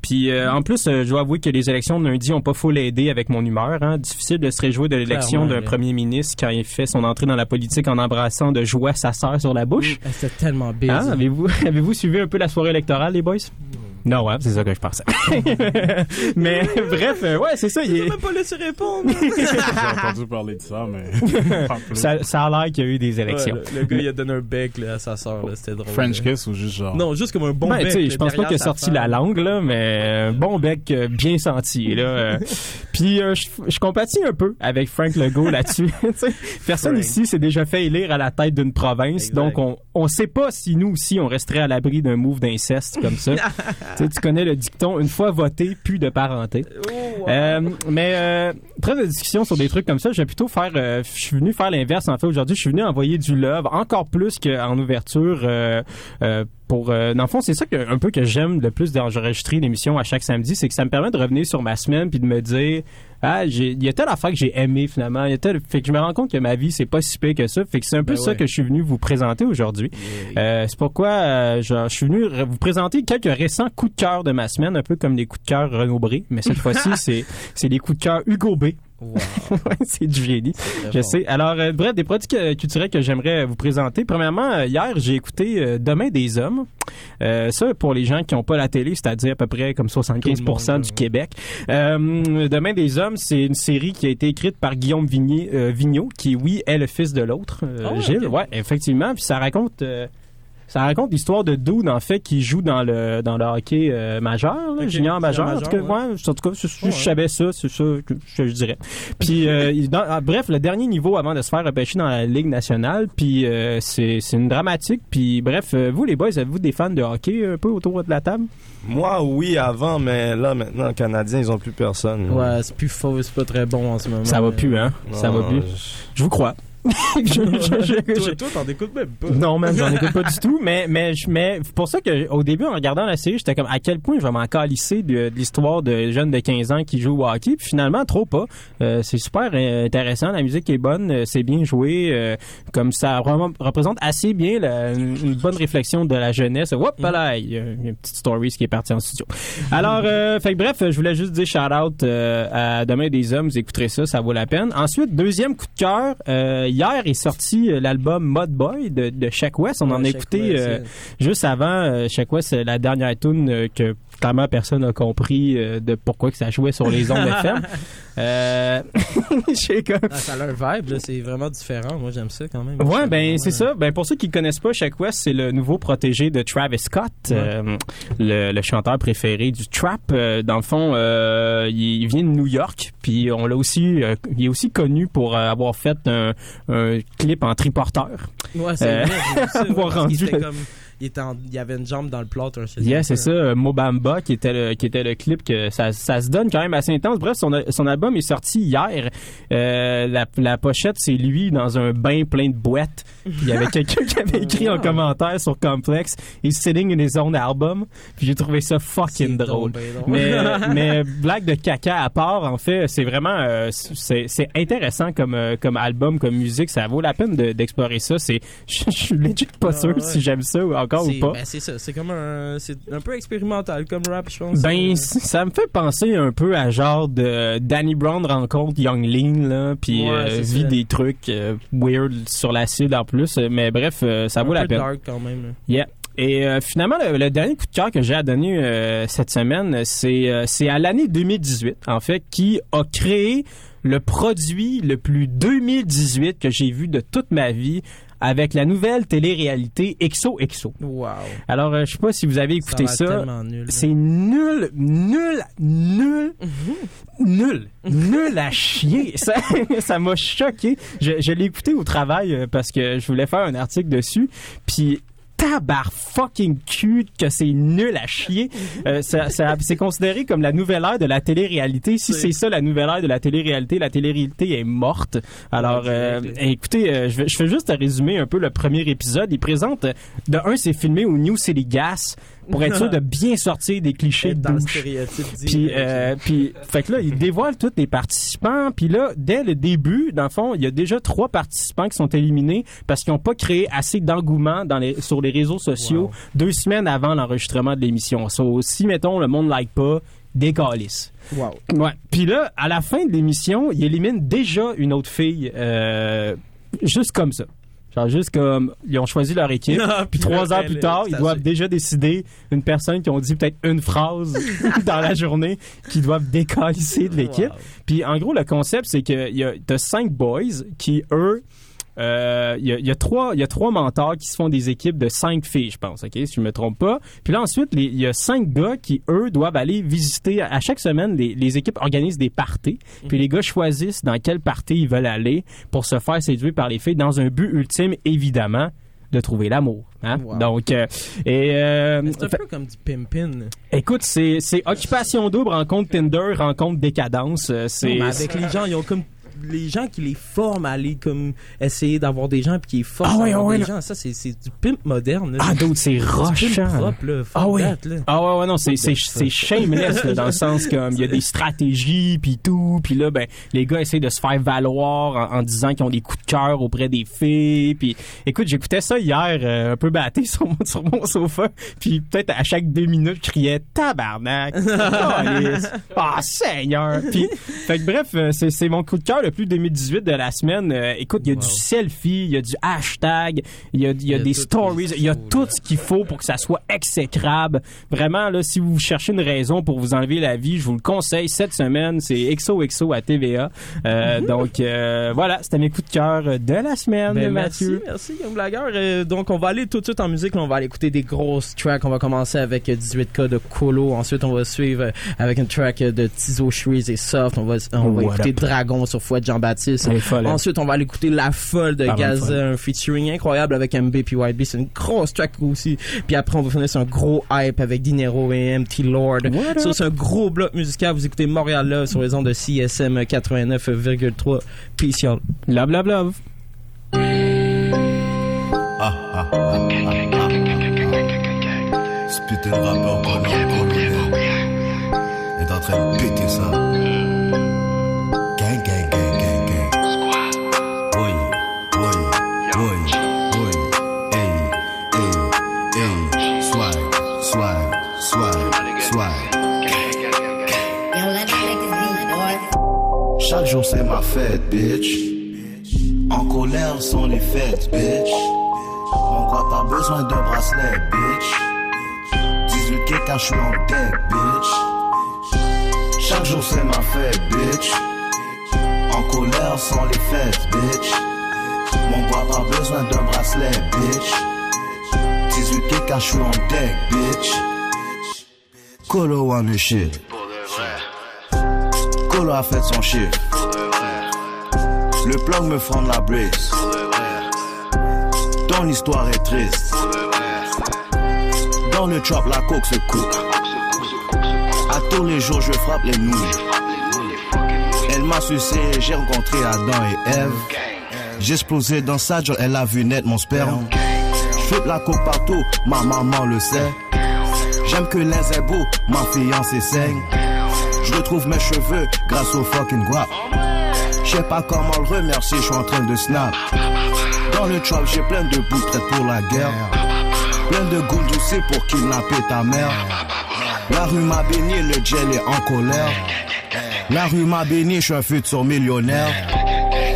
[SPEAKER 2] Puis euh, en plus, je dois avouer que les élections de lundi ont pas full aidé avec mon humeur. Hein. Difficile de se réjouir de l'élection d'un premier ministre quand il fait son entrée dans la politique en embrassant de joie sa sœur sur la bouche.
[SPEAKER 4] Ah, C'était tellement.
[SPEAKER 2] Hein? Avez-vous avez-vous suivi un peu la soirée électorale, les boys? Non, ouais, c'est ça que je pensais. mais bref, euh, ouais, c'est ça. Il est...
[SPEAKER 4] pas laissé répondre.
[SPEAKER 14] J'ai entendu parler de ça, mais
[SPEAKER 2] ça, ça a l'air qu'il y a eu des élections.
[SPEAKER 4] Ouais, le, le gars, il a donné un bec là, à sa sœur. là, C'était drôle.
[SPEAKER 14] French
[SPEAKER 4] là.
[SPEAKER 14] kiss ou juste genre.
[SPEAKER 4] Non, juste comme un bon
[SPEAKER 2] Ben,
[SPEAKER 4] bec.
[SPEAKER 2] je pense pas qu'il a sorti
[SPEAKER 4] femme.
[SPEAKER 2] la langue, là, mais un bon bec euh, bien senti, là. euh. Puis euh, je, je compatis un peu avec Frank Legault là-dessus. Personne
[SPEAKER 4] Frank.
[SPEAKER 2] ici s'est déjà fait élire à la tête d'une province,
[SPEAKER 4] Exact.
[SPEAKER 2] donc on on sait pas si nous aussi on resterait à l'abri d'un move d'inceste comme ça. Tu, sais, tu connais le dicton une fois voté, plus de parenté. Euh, mais euh, très de discussion sur des trucs comme ça, je vais plutôt faire. euh, je suis venu faire l'inverse en fait aujourd'hui. Je suis venu envoyer du love encore plus qu'en ouverture. Euh, pour dans le fond, c'est ça que, un peu que j'aime le plus d'enregistrer l'émission à chaque samedi, c'est que ça me permet de revenir sur ma semaine puis de me dire ah j'ai il y a telle affaire que j'ai aimé finalement, il y a telle fait que je me rends compte que ma vie c'est pas si pire que ça, fait que c'est un peu
[SPEAKER 4] Ben
[SPEAKER 2] ça
[SPEAKER 4] ouais.
[SPEAKER 2] que je suis venu vous présenter aujourd'hui. Euh, c'est pourquoi euh, je, je suis venu vous présenter quelques récents coups de cœur de ma semaine, un peu comme les coups de cœur Renaud Bré, mais cette fois-ci c'est c'est les coups de cœur Hugo B. C'est du génie. Je
[SPEAKER 4] bon.
[SPEAKER 2] sais. Alors, euh, bref, des produits que- culturels que j'aimerais vous présenter. Premièrement, euh, hier, j'ai écouté euh, Demain des hommes. Euh, ça, pour les gens qui n'ont pas la télé, c'est-à-dire à peu près comme 75
[SPEAKER 4] Tout le monde,
[SPEAKER 2] du Québec. Demain des hommes, c'est une série qui a été écrite par Guillaume Vigné, Vigneault, qui, oui, est le fils de l'autre,
[SPEAKER 4] Ah,
[SPEAKER 2] Gilles.
[SPEAKER 4] ok.
[SPEAKER 2] Ouais, effectivement. Puis ça raconte... ça raconte l'histoire de Dude, en fait, qui joue dans le dans le hockey euh, majeur, là, junior majeur. En tout cas,
[SPEAKER 4] ouais.
[SPEAKER 2] ouais, en tout cas, je, savais ça, c'est ça que je, je dirais. Puis, euh, dans- ah, bref, le dernier niveau avant de se faire repêcher dans la Ligue nationale, puis euh, c'est c'est une dramatique. Puis, bref, euh, vous, les boys, êtes-vous des fans de hockey un peu autour de la table?
[SPEAKER 13] Moi, oui, avant, mais là, maintenant, les Canadiens, ils ont plus personne.
[SPEAKER 4] Ouais, c'est plus faux, c'est pas très bon en ce moment.
[SPEAKER 2] Ça va plus, hein? Ça va plus? Je vous crois. Je- je- je-
[SPEAKER 4] Toi, toi, t'en écoutes même pas.
[SPEAKER 2] Non, même, j'en écoute pas du tout. Mais, mais, mais pour ça que au début, en regardant la série, j'étais comme à quel point je vais m'en calisser de, de l'histoire de jeunes de 15 ans qui jouent au hockey? Puis finalement, trop pas. Euh, c'est super euh, intéressant. La musique est bonne, euh, c'est bien joué. euh, comme ça représente assez bien la- une, bonne réflexion de la jeunesse. Hop là, il y a une petite story qui est partie en studio. Alors, euh, fait que bref, je voulais juste dire shout out à Demain des hommes. Vous écouterez ça, ça vaut la peine. Ensuite, deuxième coup de cœur. euh, hier est sorti euh, l'album Mod Boy de, de Shaq West. On en a
[SPEAKER 4] Shaq
[SPEAKER 2] écouté
[SPEAKER 4] West,
[SPEAKER 2] euh, juste avant. Euh, Shaq West, c'est la dernière tune que clairement personne n'a compris euh, de pourquoi que ça jouait sur les ondes FM. Euh, comme-
[SPEAKER 4] Ah, ça a leur vibe, là, c'est vraiment différent. Moi, j'aime ça quand même.
[SPEAKER 2] Ouais, ben c'est ça. Ben pour ceux qui connaissent pas, Shaq West, c'est le nouveau protégé de Travis Scott, euh, le, le chanteur préféré du trap. Euh, dans le fond, euh, il, il vient de New York, puis on l'a aussi, euh, il est aussi connu pour avoir fait un, un clip en triporteur.
[SPEAKER 4] Ouais, c'est
[SPEAKER 2] Euh,
[SPEAKER 4] vrai, ça, ouais,
[SPEAKER 2] avoir rendu
[SPEAKER 4] il, était en- il y avait une jambe dans le plâtre.
[SPEAKER 2] Yeah, c'est ça, euh, Mobamba qui était le qui était le clip que ça, ça se donne quand même assez intense. Bref, son, son album est sorti hier. Euh, la, la pochette c'est lui dans un bain plein de boîtes. Puis Il y avait quelqu'un qui avait écrit en commentaire sur Complex "He's sitting in his own album." Puis j'ai trouvé ça fucking drôle. Mais mais blague de caca à part en fait, c'est vraiment euh, c'est c'est intéressant comme comme album, comme musique, ça vaut la peine de- d'explorer ça. C'est je je suis legit pas sûr
[SPEAKER 4] ouais.
[SPEAKER 2] si j'aime ça ou encore encore ou pas?
[SPEAKER 4] ben, c'est ça, c'est comme un, c'est un peu expérimental comme rap, je pense.
[SPEAKER 2] Ben, c- ça me fait penser un peu à genre de Danny Brown rencontre Young Lean, là, puis
[SPEAKER 4] Ouais,
[SPEAKER 2] euh, vit
[SPEAKER 4] ça.
[SPEAKER 2] des trucs euh, weird sur l'acide en plus. euh, Mais bref, euh, ça
[SPEAKER 4] un
[SPEAKER 2] vaut la peine.
[SPEAKER 4] dark quand même. là.
[SPEAKER 2] Yeah. Et euh, finalement, le, le dernier coup de cœur que j'ai à donner euh, cette semaine, c'est euh, c'est à l'année 2018, en fait, qui a créé le produit le plus 2018 que j'ai vu de toute ma vie avec la nouvelle télé-réalité EXO EXO.
[SPEAKER 4] Wow.
[SPEAKER 2] Alors, euh, je sais pas si vous avez écouté
[SPEAKER 4] Ça.
[SPEAKER 2] C'est nul, nul, nul, nul, nul à chier. Ça, ça m'a choqué. Je, je l'ai écouté au travail euh, parce que je voulais faire un article dessus. Puis tabar fucking cul que c'est nul à chier. Euh, ça, ça- c'est considéré comme la nouvelle ère de la télé-réalité. Si c'est ça la nouvelle ère de la télé-réalité, la télé-réalité est morte. Alors, euh, écoutez, euh, je, vais, je fais juste résumer un peu le premier épisode. Il présente, euh, de un, c'est filmé au New City Gas pour être sûr de bien sortir des clichés de douche. Puis, euh, puis, fait que là, il dévoile tous les participants. Puis là, dès le début, dans le fond, il y a déjà trois participants qui sont éliminés parce qu'ils n'ont pas créé assez d'engouement dans les, sur les réseaux sociaux deux semaines avant l'enregistrement de l'émission. So, si, mettons, le monde like pas.
[SPEAKER 4] Wow.
[SPEAKER 2] Ouais. Puis là, à la fin de l'émission, il élimine déjà une autre fille, euh, juste comme ça. Genre juste comme ils ont choisi leur équipe, puis trois heures plus tard, ils doivent déjà décider une personne qui ont dit peut-être une phrase dans la journée qui doivent décalisser de l'équipe. Puis en gros, le concept, c'est que y a t'as cinq boys qui eux euh, il y, a, il y a trois y a trois mentors qui se font des équipes de cinq filles je pense ok? Si je me trompe pas. Puis là ensuite il y a cinq gars qui eux doivent aller visiter à chaque semaine les, les équipes organisent des parties. Puis les gars choisissent dans quelle partie ils veulent aller pour se faire séduire par les filles dans un but ultime évidemment de trouver l'amour hein? donc euh, et euh,
[SPEAKER 4] C'est un peu comme du pimpin.
[SPEAKER 2] écoute c'est occupation double rencontre Tinder rencontre décadence euh, c'est
[SPEAKER 4] avec les gens, ils ont comme les gens qui les forment à aller comme essayer d'avoir des gens puis qui les forcent
[SPEAKER 2] Ah ouais,
[SPEAKER 4] à avoir
[SPEAKER 2] ouais,
[SPEAKER 4] des
[SPEAKER 2] là.
[SPEAKER 4] gens. Ça, c'est, c'est du pimp moderne. là.
[SPEAKER 2] Ah, d'autres, c'est rochant.
[SPEAKER 4] propre, là. Fuck
[SPEAKER 2] Ah oui.
[SPEAKER 4] là.
[SPEAKER 2] Ah ouais, ouais, non, c'est, c'est, c'est shameless, là, dans le sens comme il y a des stratégies puis tout, puis là, ben, les gars essaient de se faire valoir en, en disant qu'ils ont des coups de cœur auprès des filles, puis écoute, j'écoutais ça hier, euh, un peu batté sur mon, sur mon sofa, puis peut-être à chaque deux minutes, je criais « Tabarnak! Ah, Seigneur! » Puis, fait que bref, euh, c'est, c'est mon coup de cœur le plus 2018 de la semaine. Euh, écoute, il y a du selfie, il y a du hashtag, il y a, il y a des stories, il y a tout ce qu'il faut pour que ça soit exécrable. Vraiment, là, si vous cherchez une raison pour vous enlever la vie, je vous le conseille. Cette semaine, c'est XOXO à TVA. Euh, Donc, euh, voilà, c'était mes coups de cœur de la semaine,
[SPEAKER 4] Ben,
[SPEAKER 2] Mathieu.
[SPEAKER 4] Merci, merci, Young Blagueur. Donc, on va aller tout de suite en musique. Là, on va aller écouter des grosses tracks. On va commencer avec euh, 18K de Colo. Ensuite, on va suivre avec une track de Tizo, Shreeze et Soft. On va, on va
[SPEAKER 2] What
[SPEAKER 4] écouter
[SPEAKER 2] up?
[SPEAKER 4] Dragon sur Jean-Baptiste.
[SPEAKER 2] Folle, hein?
[SPEAKER 4] Ensuite, on va aller écouter La Folle de Gaza, un featuring incroyable avec MB puis YB. C'est une grosse track aussi. Puis après, on va finir sur un gros hype avec Dinero et MT Lord. C'est un gros bloc musical. Vous écoutez Montréal Love sur les ondes de CSM 89,3. Peace, y'all.
[SPEAKER 2] Love, love, love.
[SPEAKER 10] Spit le rappeur collant colonel est en train de péter ça. C'est ma fête, bitch. En colère sont les fêtes, bitch. Mon gars, pas besoin de bracelet, bitch? 18 k je suis en deck, bitch. Chaque jour c'est ma fête, bitch. En colère sont les fêtes, bitch. Mon gars, pas besoin de bracelet, bitch? 18 k je suis en deck, bitch. Colo on the shit. Colo a fait son chiffre. Le plug me fend la brise. Ton histoire est triste. Dans le trap, la coke se coupe. À tous les jours, je frappe les nouilles. Elle m'a sucé, j'ai rencontré Adam et. J'ai explosé dans sa joie, elle a vu naître mon sperme. Je la coke partout, ma maman le sait. J'aime que les ébouts, ma fiancée saigne. Je retrouve mes cheveux grâce au fucking guap. Je sais pas comment le remercier, je suis en train de snap. Dans le trap, j'ai plein de bouts pour la guerre.
[SPEAKER 21] Plein de goût c'est pour kidnapper ta mère. La rue m'a béni, le gel est en colère. La rue m'a béni, je suis un futur millionnaire.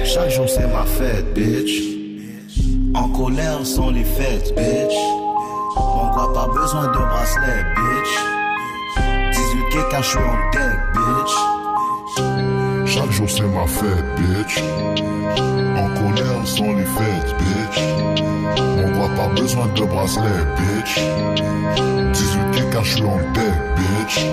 [SPEAKER 21] Chaque jour c'est ma fête, bitch. En colère sont les fêtes, bitch. Mon gars pas besoin de bracelet, bitch. 18K quand je suis en bitch.
[SPEAKER 20] Chaque jour c'est ma fête, bitch. En colère sont les fêtes, bitch. On voit pas besoin de bracelet, bitch. 18 quand je suis en deck, bitch.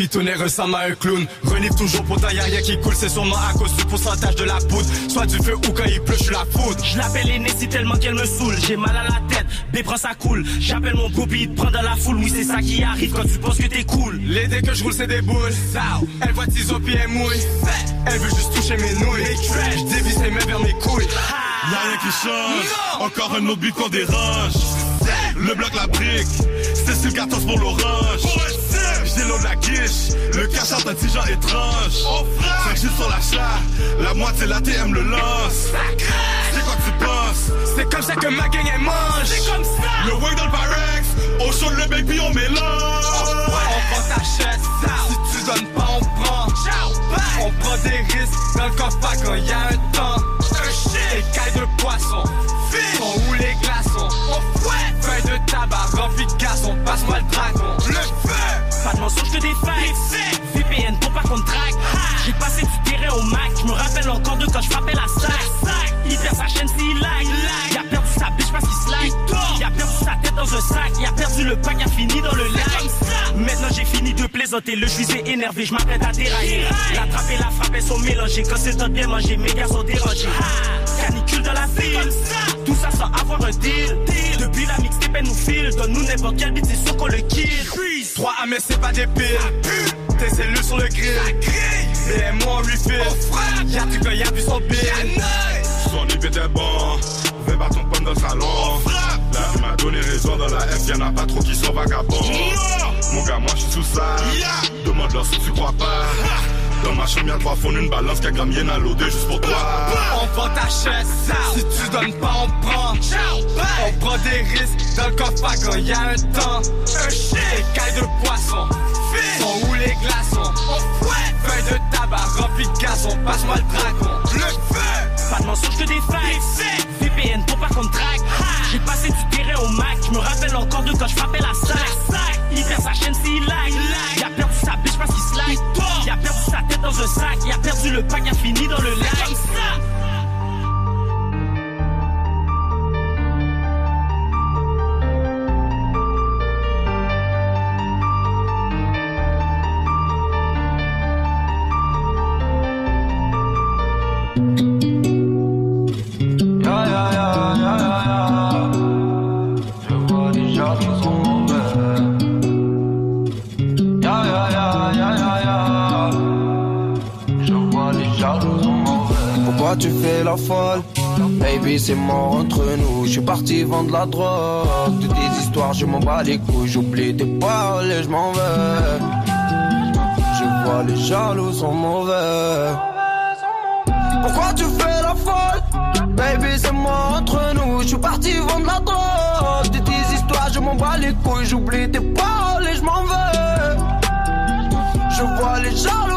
[SPEAKER 11] Pitonnée ressemble à un clown. Renifle toujours pour y'a rien qui coule. C'est sûrement à cause du pourcentage de la poudre. Soit du feu ou quand il pleut, je suis la foudre.
[SPEAKER 12] Je l'appelle Nessie tellement qu'elle me saoule. J'ai mal à la tête, B prend ça cool. J'appelle mon groupe, il te prend dans la foule. Oui, c'est ça qui arrive quand tu penses que t'es cool.
[SPEAKER 11] Les dés que je roule, c'est des boules. Elle voit Tizo puis elle mouille. Elle veut juste toucher mes nouilles. Je dévisse ses mains vers mes couilles.
[SPEAKER 22] Y'a rien qui change, encore un autre but qu'on dérange. Le bloc, la brique, c'est sur 14 pour l'orange. L'eau de la quiche, le cash genre étrange. 5 chiffres sur l'achat, la moitié la TM le lance. C'est quoi que tu penses?
[SPEAKER 11] C'est comme ça que ma gang elle mange.
[SPEAKER 12] C'est comme ça.
[SPEAKER 22] Le wing dans le Pyrex, on chaud le puis on mélange.
[SPEAKER 11] On prend ta chaise, si tu donnes pas, on prend. On prend des risques dans le coffre quand y a un temps. Écailles de poisson, font où les glaçons. On fouette, feuille de tabac rempli de gazon. Passe-moi le dragon. Le feu!
[SPEAKER 12] Pas de mensonges que des faits. VPN pour pas qu'on traque. J'ai passé du terrain au Mac. Je me rappelle encore de quand je frappais la sac. Il perd sa chaîne s'il lag. Il a perdu sa biche parce qu'il slack. Il a perdu sa tête dans un sac. Il a perdu le pack, il a fini dans le lac. Maintenant j'ai fini de plaisanter. Le juge est énervé, je m'apprête à dérailler. L'attraper, la frapper sont mélangés. Quand c'est de bien manger, mes gars sont dérangés. Canicule dans la ville. Ça sans avoir un deal. Depuis la mixtape, elle nous file. Donne-nous n'importe quel beat, c'est sûr qu'on le kill.
[SPEAKER 11] 3 à mais c'est pas des piles. Tes cellules sur le grill. Et moi on refill. Y'a du gars, y'a vu son bill.
[SPEAKER 22] Son IP était bon, vais pas ton pomme dans le salon. La vie m'a donné raison dans la F, y'en a pas trop qui sont vagabonds. Mon gars, moi j'suis sous ça. Demande-leur si tu crois pas. Dans ma chambre, y'a trois fonds, une balance, qu'un gramme, y'en a l'odé juste pour toi.
[SPEAKER 11] On vend ta chaise, si tu donnes pas, on prend. On prend des risques dans le coffre à quand y a un temps. Écailles de poisson, sont où les glaçons? On fouette, feuille de tabac rempli
[SPEAKER 15] m'en bats les couilles J'oublie tes paroles et je m'en vais Je vois les jaloux sont mauvais Pourquoi tu fais la folle Baby, c'est moi entre nous. Je suis parti vendre la drogue. De tes histoires, je m'en bats les couilles. J'oublie tes paroles et je m'en vais. Je vois les jaloux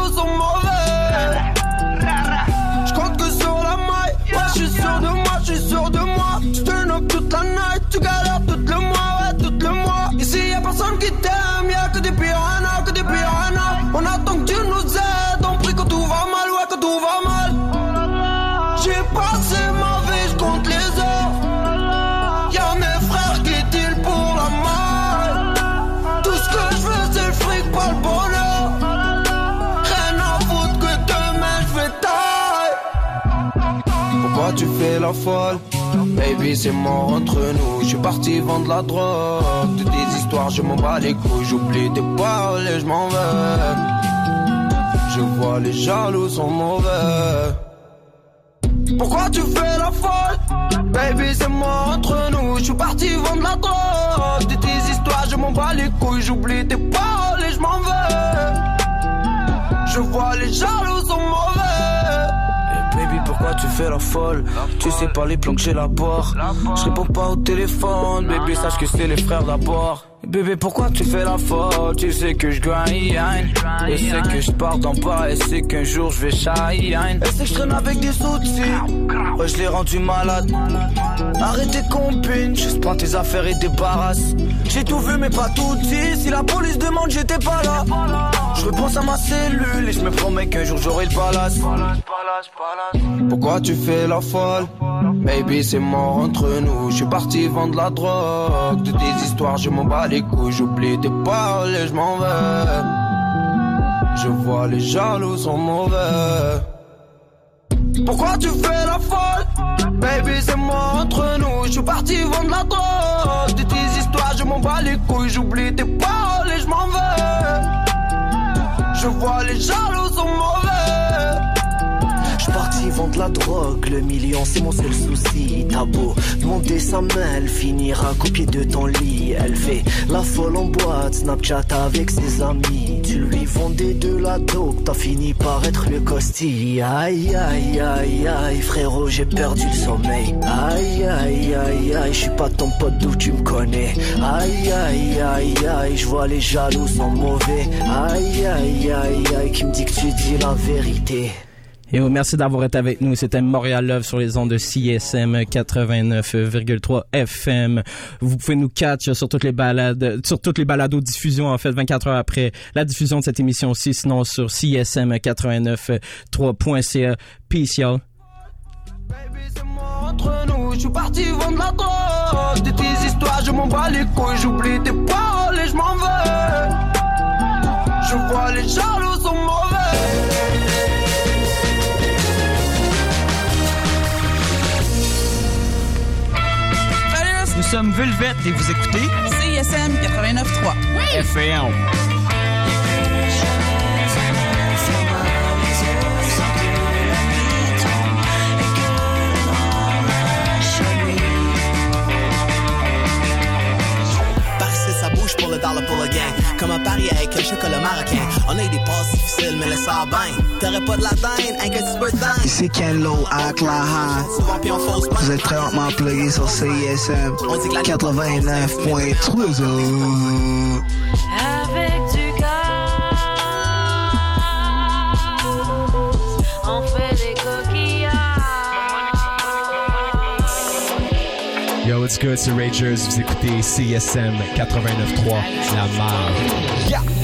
[SPEAKER 15] Baby, c'est mort entre nous. Je suis parti vendre la drogue. De tes histoires, je m'en bats les couilles. J'oublie tes paroles et je m'en vais. Je vois les jaloux sont mauvais. Pourquoi tu fais la folle? Baby c'est moi entre nous Je suis parti vendre la drogue De tes histoires je m'en bats les couilles J'oublie tes paroles et je m'en vais Je vois les jaloux sont mauvais Tu fais la folle. Tu sais pas les plans que j'ai là-bas Je réponds pas au téléphone. Baby sache que c'est les frères d'abord. Bébé pourquoi tu fais la folle? Tu sais que je grind. Et c'est que je pars d'en bas Et c'est qu'un jour je vais shine. Et c'est que je traîne avec des outils. Ouais je l'ai rendu malade. Arrête tes compines. Juste prends tes affaires et débarrasse. J'ai tout vu mais pas tout dit. Si la police demande j'étais pas là Je repense à ma cellule Et je me promets qu'un jour j'aurai le palace. Pourquoi tu fais la folle? Baby c'est mort entre nous. Je suis parti vendre la drogue. De tes histoires je m'en bats les couilles. J'oublie tes paroles et je m'en vais. Je vois les jaloux sont mauvais. Pourquoi tu fais la folle? Baby c'est mort entre nous. Je suis parti vendre la drogue. De tes histoires je m'en bats les couilles. J'oublie tes paroles et je m'en vais Je vois les jaloux
[SPEAKER 10] parti vendre la drogue, le million c'est mon seul souci. T'as beau demander sa main, elle finira copier de ton lit. Elle fait la folle en boîte, Snapchat avec ses amis. Tu lui vendais de la dope, t'as fini par être le costi. Aïe aïe aïe aïe, frérot, j'ai perdu le sommeil. Aïe aïe aïe aïe, je suis pas ton pote d'où tu me connais. Aïe aïe aïe aïe, je vois les jaloux sont mauvais. Aïe aïe aïe aïe, qui me dit que tu dis la vérité.
[SPEAKER 4] Et oh, merci d'avoir été avec nous. C'était Montréal Love sur les ondes de CSM 89,3 FM. Vous pouvez nous catch sur toutes les balades, sur toutes les balados diffusions en fait 24 heures après la diffusion de cette émission aussi, sinon sur CSM 89.3.ca. Peace y'all.
[SPEAKER 15] je suis parti vendre drogue tes histoires, je m'en bats les J'oublie tes paroles et je m'en Je vois les jaloux sont mauvais
[SPEAKER 23] sommes Vulvette et vous écoutez
[SPEAKER 24] CISM 89.3.
[SPEAKER 23] FM.
[SPEAKER 7] Parce que ça bouge pour le dollar pour le gain. Comme un pari avec un chocolat marocain. On a eu des passes difficiles, mais le ça bien. T'aurais pas de la dinde, un que tu peux dingue.
[SPEAKER 25] Ici Ken Lo à
[SPEAKER 7] pas.
[SPEAKER 25] Vous êtes présentement plugué sur CISM 89.3.
[SPEAKER 6] what's good, c'est Rangers. Vous écoutez CSM 89.3, la marge.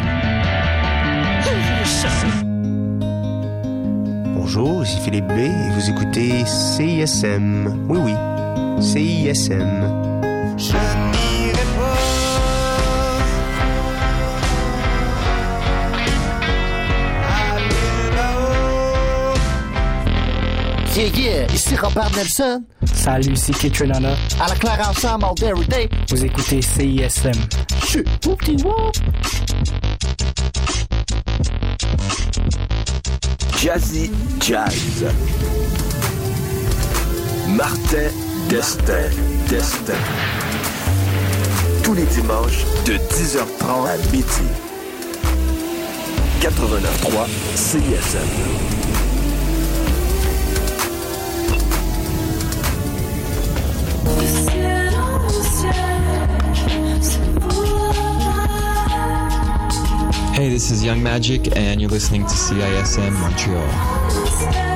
[SPEAKER 26] Bonjour, ici Philippe B et vous écoutez CISM. Oui, oui, CISM.
[SPEAKER 27] Je n'irai pas.
[SPEAKER 28] Yeah, yeah, ici Robert Nelson.
[SPEAKER 6] Salut, c'est Kitrenana.
[SPEAKER 28] À la claire ensemble, all day, every day.
[SPEAKER 6] Vous écoutez CISM.
[SPEAKER 28] Chut, whoopty whoop.
[SPEAKER 10] Jazzy Jazz. Martin Destin. Destin. Tous les dimanches de 10h30 à midi. 89.3 CISM.
[SPEAKER 29] Hey, this is Young Magic, and you're listening to CISM Montreal.